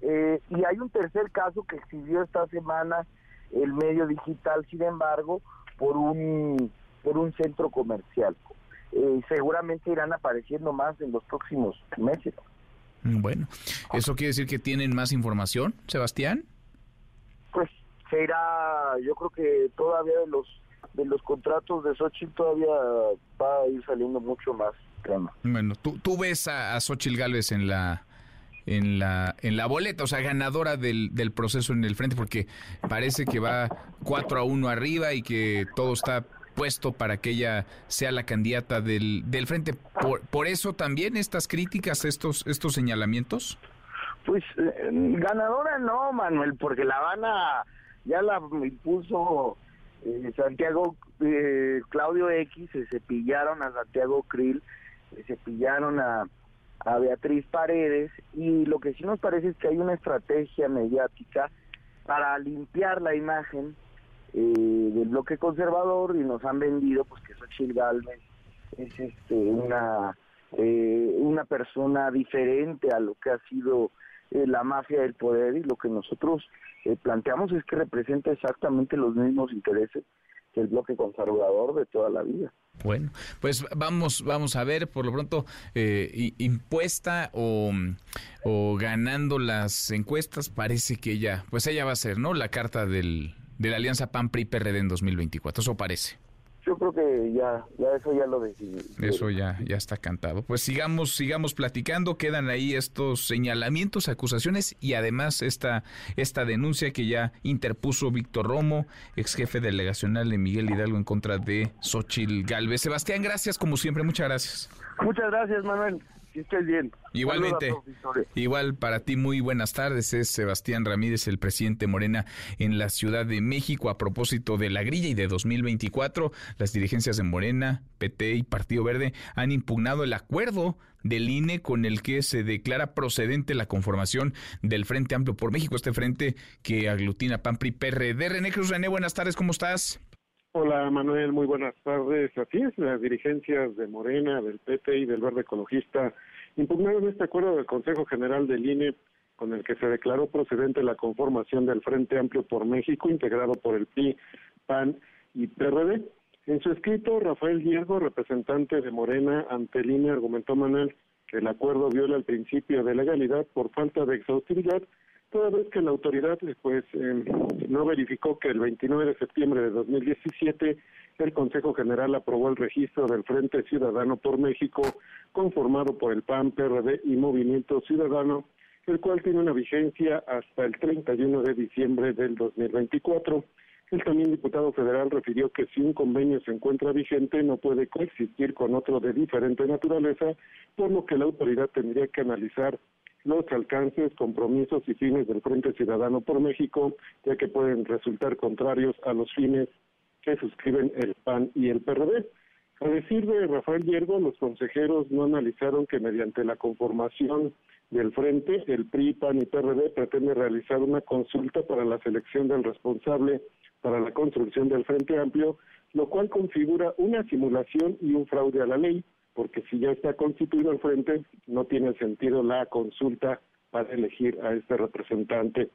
eh, y hay un tercer caso que exhibió esta semana el medio digital, sin embargo, por un, por un centro comercial. Eh, seguramente irán apareciendo más en los próximos meses. Bueno, ¿eso quiere decir que tienen más información, Sebastián? pues se irá, yo creo que todavía de los de los contratos de Xochitl todavía va a ir saliendo mucho más tema. Bueno, tú, tú ves a, a Xochitl Gálvez en la en la en la boleta, o sea, ganadora del, del proceso en el frente, porque parece que va 4 a 1 arriba y que todo está puesto para que ella sea la candidata del, del frente. Por, por eso también estas críticas, estos, estos señalamientos. Pues eh, ganadora no, Manuel, porque la van a, ya la impuso eh, Santiago, eh, Claudio X, se cepillaron a Santiago Krill, cepillaron a, a Beatriz Paredes, y lo que sí nos parece es que hay una estrategia mediática para limpiar la imagen eh, del bloque conservador y nos han vendido pues que Xochitl Galvez es este una eh, una persona diferente a lo que ha sido eh, la mafia del poder y lo que nosotros planteamos es que representa exactamente los mismos intereses que el bloque conservador de toda la vida. Bueno, pues vamos, vamos a ver, por lo pronto, impuesta o, o ganando las encuestas, parece que ella, pues ella va a ser, ¿no? La carta del, de la alianza PAN-PRI-PRD en 2024. Eso parece. Yo creo que ya, ya eso ya lo decidí. Eso ya, ya está cantado. Pues sigamos, sigamos platicando. Quedan ahí estos señalamientos, acusaciones y además esta, esta denuncia que ya interpuso Víctor Romo, ex jefe delegacional de Miguel Hidalgo en contra de Xochil Galvez. Sebastián, gracias como siempre. Muchas gracias. Muchas gracias, Manuel bien. Igualmente. Igual para ti, muy buenas tardes. Es Sebastián Ramírez, el presidente Morena en la Ciudad de México. A propósito de la grilla y de 2024, las dirigencias de Morena, PT y Partido Verde han impugnado el acuerdo del INE con el que se declara procedente la conformación del Frente Amplio por México, este frente que aglutina PAN, PRI, PRD. René Cruz, René, buenas tardes, ¿cómo estás? Hola Manuel, muy buenas tardes. Así es, las dirigencias de Morena, del PT y del Verde Ecologista impugnaron este acuerdo del Consejo General del INE con el que se declaró procedente la conformación del Frente Amplio por México, integrado por el PI, PAN y PRD. En su escrito, Rafael Diego, representante de Morena ante el INE, argumentó Manuel que el acuerdo viola el principio de legalidad por falta de exhaustividad toda vez que la autoridad pues eh, no verificó que el 29 de septiembre de 2017 el Consejo General aprobó el registro del Frente Ciudadano por México conformado por el PAN, PRD y Movimiento Ciudadano, el cual tiene una vigencia hasta el 31 de diciembre del 2024. El también diputado federal refirió que si un convenio se encuentra vigente no puede coexistir con otro de diferente naturaleza, por lo que la autoridad tendría que analizar los alcances, compromisos y fines del Frente Ciudadano por México, ya que pueden resultar contrarios a los fines que suscriben el PAN y el PRD. A decir de Rafael Hiergo, los consejeros no analizaron que mediante la conformación del Frente, el PRI, PAN y PRD pretende realizar una consulta para la selección del responsable para la construcción del Frente Amplio, lo cual configura una simulación y un fraude a la ley porque si ya está constituido el frente, no tiene sentido la consulta para elegir a este representante.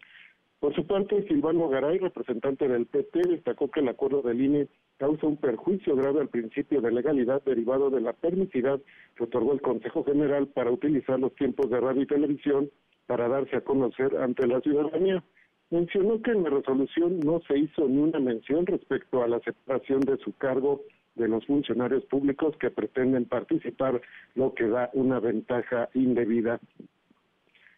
Por su parte, Silvano Garay, representante del PT, destacó que el acuerdo del INE causa un perjuicio grave al principio de legalidad derivado de la permisidad que otorgó el Consejo General para utilizar los tiempos de radio y televisión para darse a conocer ante la ciudadanía. Mencionó que en la resolución no se hizo ni una mención respecto a la aceptación de su cargo de los funcionarios públicos que pretenden participar, lo que da una ventaja indebida.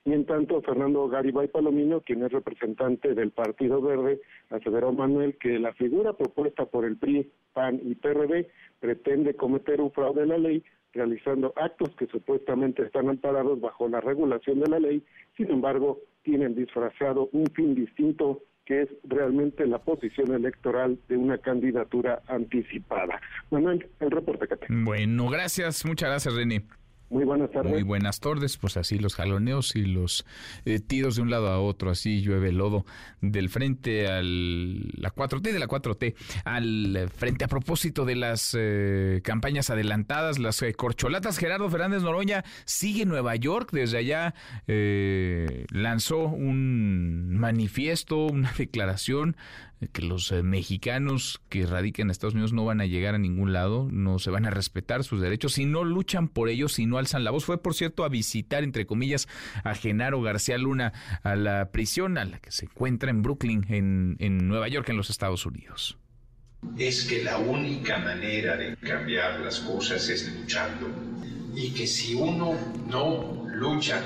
Y en tanto, Fernando Garibay Palomino, quien es representante del Partido Verde, aseveró Manuel que la figura propuesta por el PRI, PAN y PRD pretende cometer un fraude a la ley realizando actos que supuestamente están amparados bajo la regulación de la ley, sin embargo, tienen disfrazado un fin distinto que es realmente la posición electoral de una candidatura anticipada. Manuel, el reporte que tengo. Bueno, gracias, muchas gracias, René. Muy buenas tardes. Muy buenas tardes, pues así los jaloneos y los eh, tiros de un lado a otro, así llueve lodo del frente al la 4T de la 4T al frente a propósito de las eh, campañas adelantadas, las eh, corcholatas. Gerardo Fernández Noroña sigue Nueva York, desde allá lanzó un manifiesto, una declaración que los eh, mexicanos que radican en Estados Unidos no van a llegar a ningún lado, no se van a respetar sus derechos si no luchan por ellos, si no alzan la voz. Fue, por cierto, a visitar, entre comillas, a Genaro García Luna a la prisión a la que se encuentra en Brooklyn, en, en Nueva York, en los Estados Unidos. Es que la única manera de cambiar las cosas es luchando y que si uno no lucha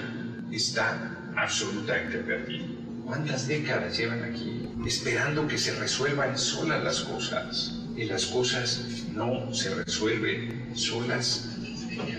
está absolutamente perdido. ¿Cuántas décadas llevan aquí esperando que se resuelvan solas las cosas? Y las cosas no se resuelven solas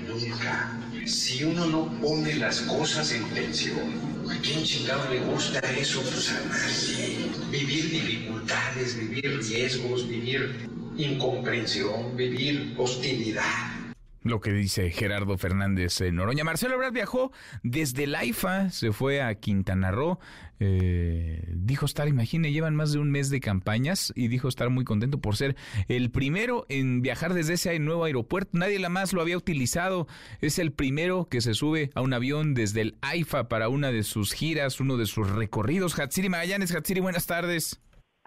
nunca. Si uno no pone las cosas en tensión, ¿a quién chingado le gusta eso? Pues a nadie. Vivir dificultades, vivir riesgos, vivir incomprensión, vivir hostilidad. Lo que dice Gerardo Fernández Noroña. Marcelo Ebrard viajó desde el AIFA, se fue a Quintana Roo, eh, dijo estar, imagine, llevan más de un mes de campañas y dijo estar muy contento por ser el primero en viajar desde ese nuevo aeropuerto. Nadie la más lo había utilizado. Es el primero que se sube a un avión desde el AIFA para una de sus giras, uno de sus recorridos. Hatsiri Magallanes, Hatsiri, buenas tardes.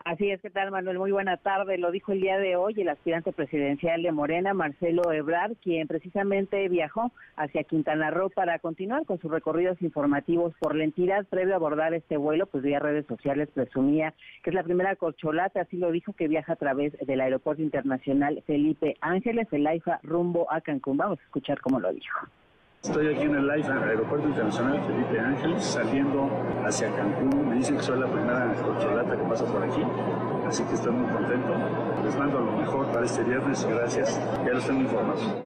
Así es, ¿qué tal Manuel? Muy buena tarde. Lo dijo el día de hoy el aspirante presidencial de Morena, Marcelo Ebrard, quien precisamente viajó hacia Quintana Roo para continuar con sus recorridos informativos por la entidad. Previo a abordar este vuelo, pues vía redes sociales presumía que es la primera corcholata, así lo dijo, que viaja a través del Aeropuerto Internacional Felipe Ángeles, el AIFA, rumbo a Cancún. Vamos a escuchar cómo lo dijo. Estoy aquí en el AIFA, Aeropuerto Internacional Felipe Ángeles, saliendo hacia Cancún. Me dicen que soy la primera corcholata que pasa por aquí, así que estoy muy contento. Les mando lo mejor para este viernes gracias. Ya los tengo informados.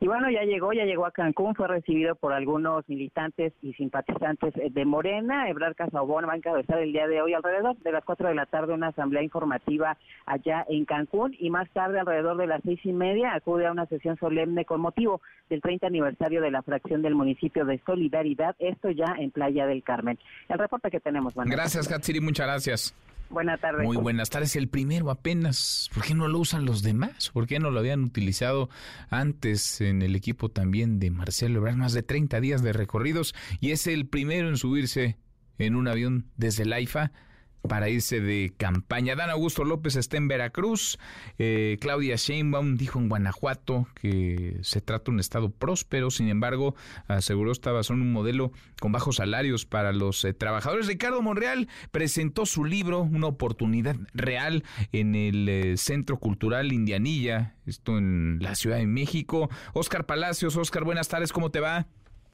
Y bueno, ya llegó, ya llegó a Cancún, fue recibido por algunos militantes y simpatizantes de Morena. Ebrard Casabón va a encabezar el día de hoy alrededor de las 4 de la tarde una asamblea informativa allá en Cancún y más tarde alrededor de las seis y media acude a una sesión solemne con motivo del 30 aniversario de la fracción del municipio de Solidaridad, esto ya en Playa del Carmen. El reporte que tenemos, Gracias, Katsiri, muchas gracias. Buenas tardes. Muy buenas tardes. El primero apenas. ¿Por qué no lo usan los demás? ¿Por qué no lo habían utilizado antes en el equipo también de Marcelo Ebrard? Más de 30 días de recorridos y es el primero en subirse en un avión desde el AIFA para irse de campaña. Dan Augusto López está en Veracruz. Eh, Claudia Sheinbaum dijo en Guanajuato que se trata de un estado próspero. Sin embargo, aseguró estaba son un modelo con bajos salarios para los eh, trabajadores. Ricardo Monreal presentó su libro, Una oportunidad real, en el eh, Centro Cultural Indianilla, esto en la Ciudad de México. Oscar Palacios, Oscar, buenas tardes, ¿cómo te va?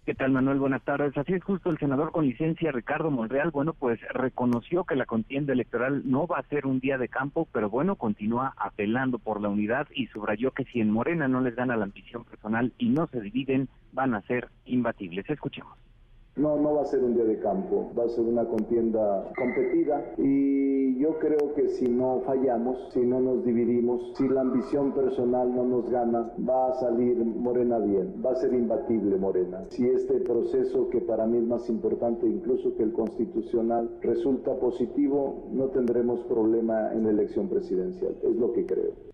¿Qué tal, Manuel? Buenas tardes. Así es justo el senador con licencia Ricardo Monreal, bueno, pues reconoció que la contienda electoral no va a ser un día de campo, pero bueno, continúa apelando por la unidad y subrayó que si en Morena no les gana la ambición personal y no se dividen, van a ser imbatibles. Escuchemos. No, no va a ser un día de campo, va a ser una contienda competida y yo creo que si no fallamos, si no nos dividimos, si la ambición personal no nos gana, va a salir Morena bien, va a ser imbatible Morena. Si este proceso, que para mí es más importante incluso que el constitucional, resulta positivo, no tendremos problema en la elección presidencial, es lo que creo.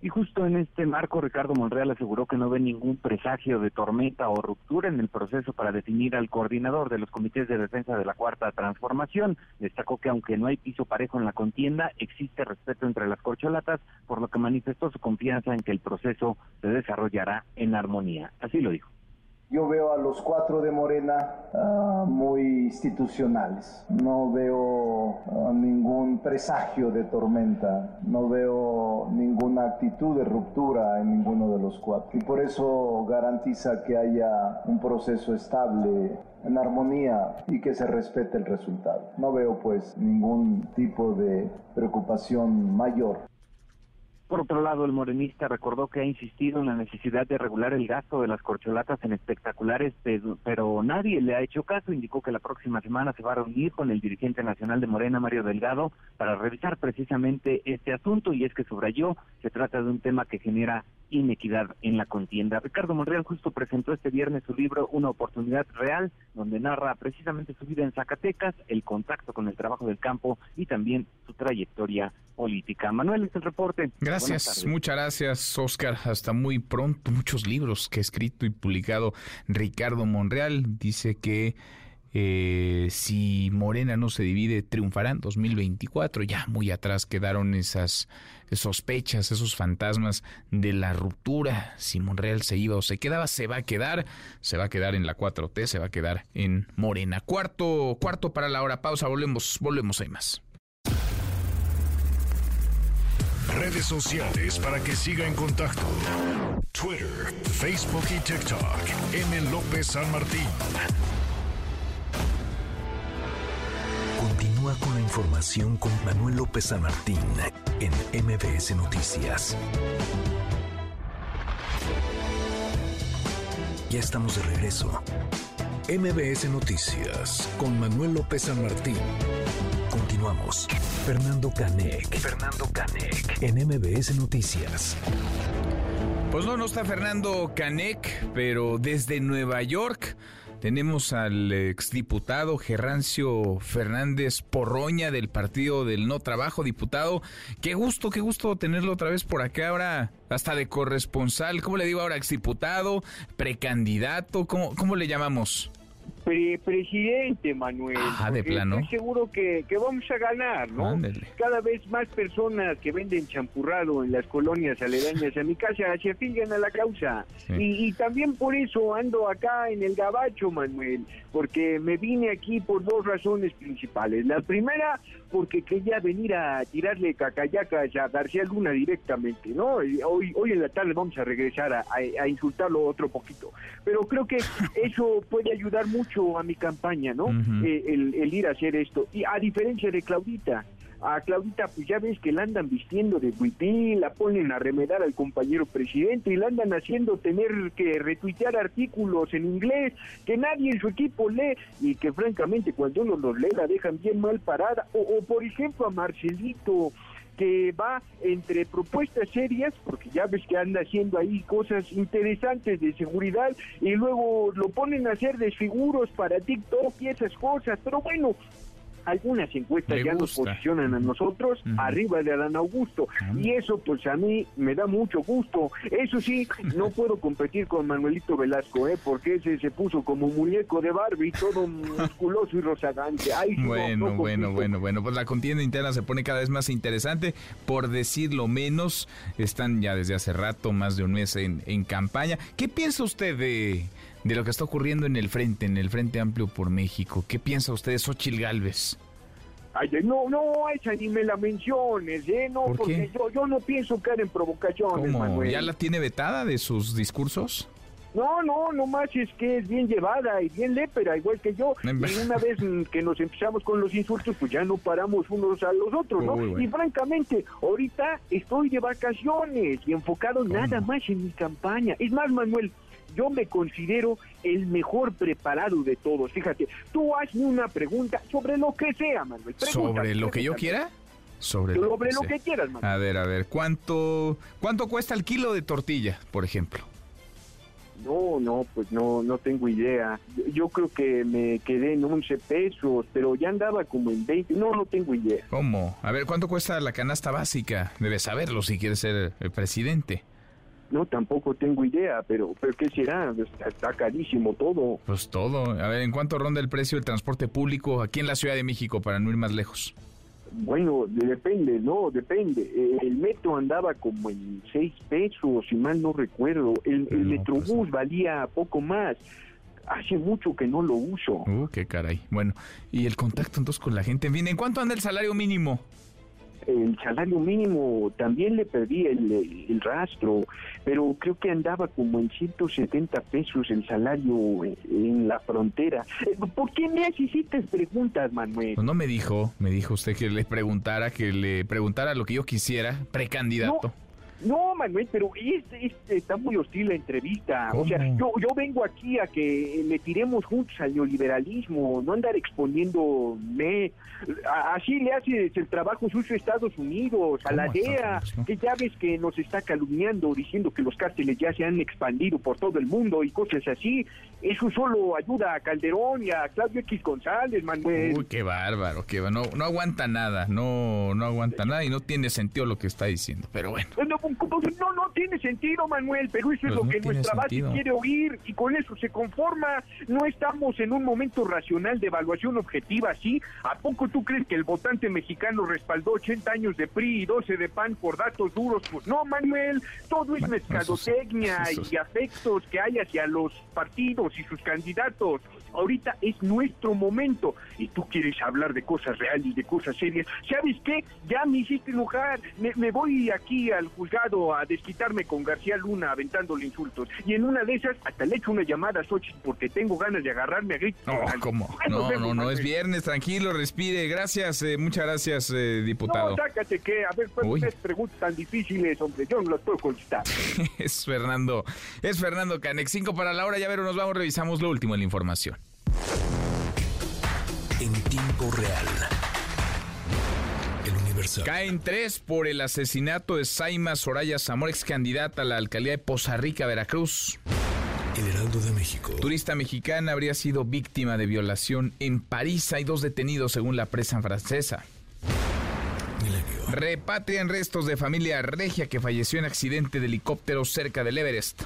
Y justo en este marco, Ricardo Monreal aseguró que no ve ningún presagio de tormenta o ruptura en el proceso para definir al coordinador de los comités de defensa de la Cuarta Transformación. Destacó que aunque no hay piso parejo en la contienda, existe respeto entre las corcholatas, por lo que manifestó su confianza en que el proceso se desarrollará en armonía. Así lo dijo. Yo veo a los cuatro de Morena ah, muy institucionales. No veo ah, ningún presagio de tormenta. No veo ninguna actitud de ruptura en ninguno de los cuatro. Y por eso garantiza que haya un proceso estable en armonía y que se respete el resultado. No veo pues ningún tipo de preocupación mayor. Por otro lado, el morenista recordó que ha insistido en la necesidad de regular el gasto de las corcholatas en espectaculares, pero nadie le ha hecho caso. Indicó que la próxima semana se va a reunir con el dirigente nacional de Morena, Mario Delgado, para revisar precisamente este asunto y es que subrayó, se trata de un tema que genera inequidad en la contienda. Ricardo Monreal justo presentó este viernes su libro Una oportunidad real, donde narra precisamente su vida en Zacatecas, el contacto con el trabajo del campo y también su trayectoria política. Manuel, es el reporte. Gracias, muchas gracias, Oscar. Hasta muy pronto. Muchos libros que ha escrito y publicado Ricardo Monreal. Dice que eh, si Morena no se divide, triunfará en 2024. Ya muy atrás quedaron esas sospechas, esos fantasmas de la ruptura. Si Monreal se iba o se quedaba, se va a quedar. Se va a quedar en la 4T, se va a quedar en Morena. Cuarto, cuarto para la hora. Pausa, volvemos, volvemos, hay más. Redes sociales para que siga en contacto: Twitter, Facebook y TikTok. M. López San Martín. Continúa con la información con Manuel López San Martín en MBS Noticias. Ya estamos de regreso. MBS Noticias con Manuel López San Martín. Continuamos. Fernando Canec. Fernando Canec. En MBS Noticias. Pues no, no está Fernando Canek, pero desde Nueva York tenemos al exdiputado Gerrancio Fernández Porroña del Partido del No Trabajo, diputado. Qué gusto, qué gusto tenerlo otra vez por acá, ahora hasta de corresponsal. ¿Cómo le digo ahora? Exdiputado, precandidato, ¿cómo, cómo le llamamos? Presidente, Manuel. Ah, de plano. Estoy seguro que, que vamos a ganar, ¿no? Cada vez más personas que venden champurrado en las colonias aledañas a mi casa se afilian a la causa. Y, y, también por eso ando acá en el gabacho, Manuel, porque me vine aquí por dos razones principales. La primera, porque quería venir a tirarle cacayacas a García Luna directamente, ¿no? Hoy, hoy en la tarde vamos a regresar a, a insultarlo otro poquito. Pero creo que eso puede ayudar mucho a mi campaña, ¿no? Eh, el, el, ir a hacer esto. Y a diferencia de Claudita, a Claudita, pues ya ves que la andan vistiendo de buitín, la ponen a remedar al compañero presidente y la andan haciendo tener que retuitear artículos en inglés que nadie en su equipo lee y que francamente cuando uno los lee la dejan bien mal parada. O, o por ejemplo a Marcelito, que va entre propuestas serias, porque ya ves que anda haciendo ahí cosas interesantes de seguridad, y luego lo ponen a hacer desfiguros para TikTok y esas cosas, pero bueno, algunas encuestas ya nos posicionan a nosotros arriba de Adán Augusto y eso pues a mí me da mucho gusto. Eso sí, no puedo competir con Manuelito Velasco, ¿eh? porque ese se puso como muñeco de Barbie, todo musculoso y rozagante. bueno, bueno, bueno, bueno, pues la contienda interna se pone cada vez más interesante, por decirlo menos, están ya desde hace rato, más de un mes en, en campaña. ¿Qué piensa usted de de lo que está ocurriendo en el frente, en el Frente Amplio por México. ¿Qué piensa usted de Xochil Gálvez? Ay, no, no, esa ni me la menciones, ¿eh? No, porque yo, yo no pienso caer en provocaciones, ¿Cómo? ¿Ya la tiene vetada de sus discursos? No, no, no más es que es bien llevada y bien lépera, igual que yo. Y una vez que nos empezamos con los insultos, pues ya no paramos unos a los otros, ¿no? Y francamente, ahorita estoy de vacaciones y enfocado nada más en mi campaña. Es más, Manuel, yo me considero el mejor preparado de todos. Fíjate, tú hazme una pregunta sobre lo que sea, Manuel. ¿Sobre lo que yo quiera? Sobre, lo, que, quieras, Manuel. A ver, a ver, ¿cuánto, ¿cuánto cuesta el kilo de tortilla, por ejemplo? No, no, pues no, no tengo idea. Yo creo que me quedé en 11 pesos, pero ya andaba como en 20. No, no tengo idea. ¿Cómo? A ver, ¿cuánto cuesta la canasta básica? Debes saberlo si quieres ser el presidente. No, tampoco tengo idea, pero, pero ¿qué será? Está, carísimo todo. Pues todo. A ver, ¿en cuánto ronda el precio del transporte público aquí en la Ciudad de México para no ir más lejos? Bueno, depende, no, depende. Eh, el metro andaba como en seis pesos, si mal no recuerdo. El, el Metrobús pues valía poco más. Hace mucho que no lo uso. Uh, qué caray. Bueno, ¿y el contacto entonces con la gente? Bien, ¿en cuánto anda el salario mínimo? El salario mínimo también le perdí el, rastro, pero creo que andaba como en 170 pesos el salario en, la frontera. Eh, ¿Por qué me hiciste preguntas, Manuel? Pues no me dijo, me dijo usted que le preguntara, que le preguntara lo que yo quisiera, precandidato. No, Manuel, pero este, está muy hostil la entrevista. O sea, yo, yo vengo aquí a que le tiremos juntos al neoliberalismo, no andar exponiéndome. Así le hace el trabajo sucio a Estados Unidos, a la DEA, que ya ves que nos está calumniando, diciendo que los cárteles ya se han expandido por todo el mundo y cosas así. Eso solo ayuda a Calderón y a Claudio X González, Manuel. Uy, qué bárbaro, que no, no aguanta nada, no, no aguanta nada y no tiene sentido lo que está diciendo, pero bueno. No, no tiene sentido, Manuel, pero eso es pues lo que nuestra base quiere oír y con eso se conforma. No estamos en un momento racional de evaluación objetiva, ¿sí? ¿A poco tú crees que el votante mexicano respaldó 80 años de PRI y 12 de PAN por datos duros? Pues no, Manuel, todo es mercadotecnia y afectos que hay hacia los partidos y sus candidatos. Ahorita es nuestro momento y tú quieres hablar de cosas reales, de cosas serias. ¿Sabes qué? Ya me hiciste enojar. Me, voy aquí al juzgado a desquitarme con García Luna aventándole insultos. Y en una de esas hasta le echo una llamada a Xochitl porque tengo ganas de agarrarme a gritos. No, ¿cómo? no, no, no, es viernes, tranquilo, respire. Gracias, eh, muchas gracias, eh, diputado. No, sácate que, a ver, ¿cuántas preguntas tan difíciles, hombre? Yo no las puedo contestar. es Fernando, es Fernando Canex. Cinco para la hora, ya ver, nos vamos, revisamos lo último en la información. En tiempo real. El Universal. Caen tres por el asesinato de Saima Soraya Zamora, ex candidata a la alcaldía de Poza Rica, Veracruz. El Heraldo de México. Turista mexicana habría sido víctima de violación en París. Hay dos detenidos según la prensa francesa. Milenio. Repatrian restos de familia regia que falleció en accidente de helicóptero cerca del Everest.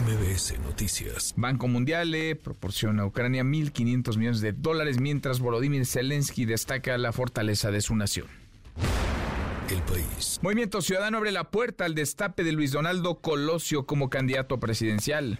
MBS Noticias. Banco Mundial le proporciona a Ucrania 1.500 millones de dólares mientras Volodymyr Zelensky destaca la fortaleza de su nación. El país. Movimiento Ciudadano abre la puerta al destape de Luis Donaldo Colosio como candidato presidencial.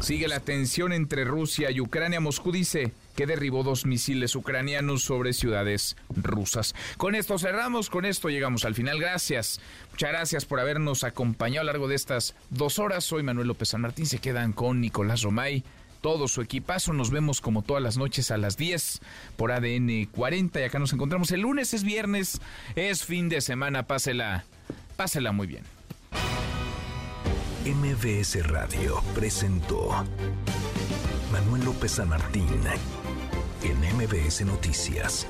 Sigue la tensión entre Rusia y Ucrania. Moscú dice que derribó dos misiles ucranianos sobre ciudades rusas. Con esto cerramos, con esto llegamos al final. Gracias, muchas gracias por habernos acompañado a lo largo de estas dos horas. Soy Manuel López San Martín, se quedan con Nicolás Romay. Todo su equipazo, nos vemos como todas las noches a las 10 por ADN 40 y acá nos encontramos el lunes, es viernes, es fin de semana, pásela, pásela muy bien. MBS Radio presentó Manuel López San Martín en MBS Noticias.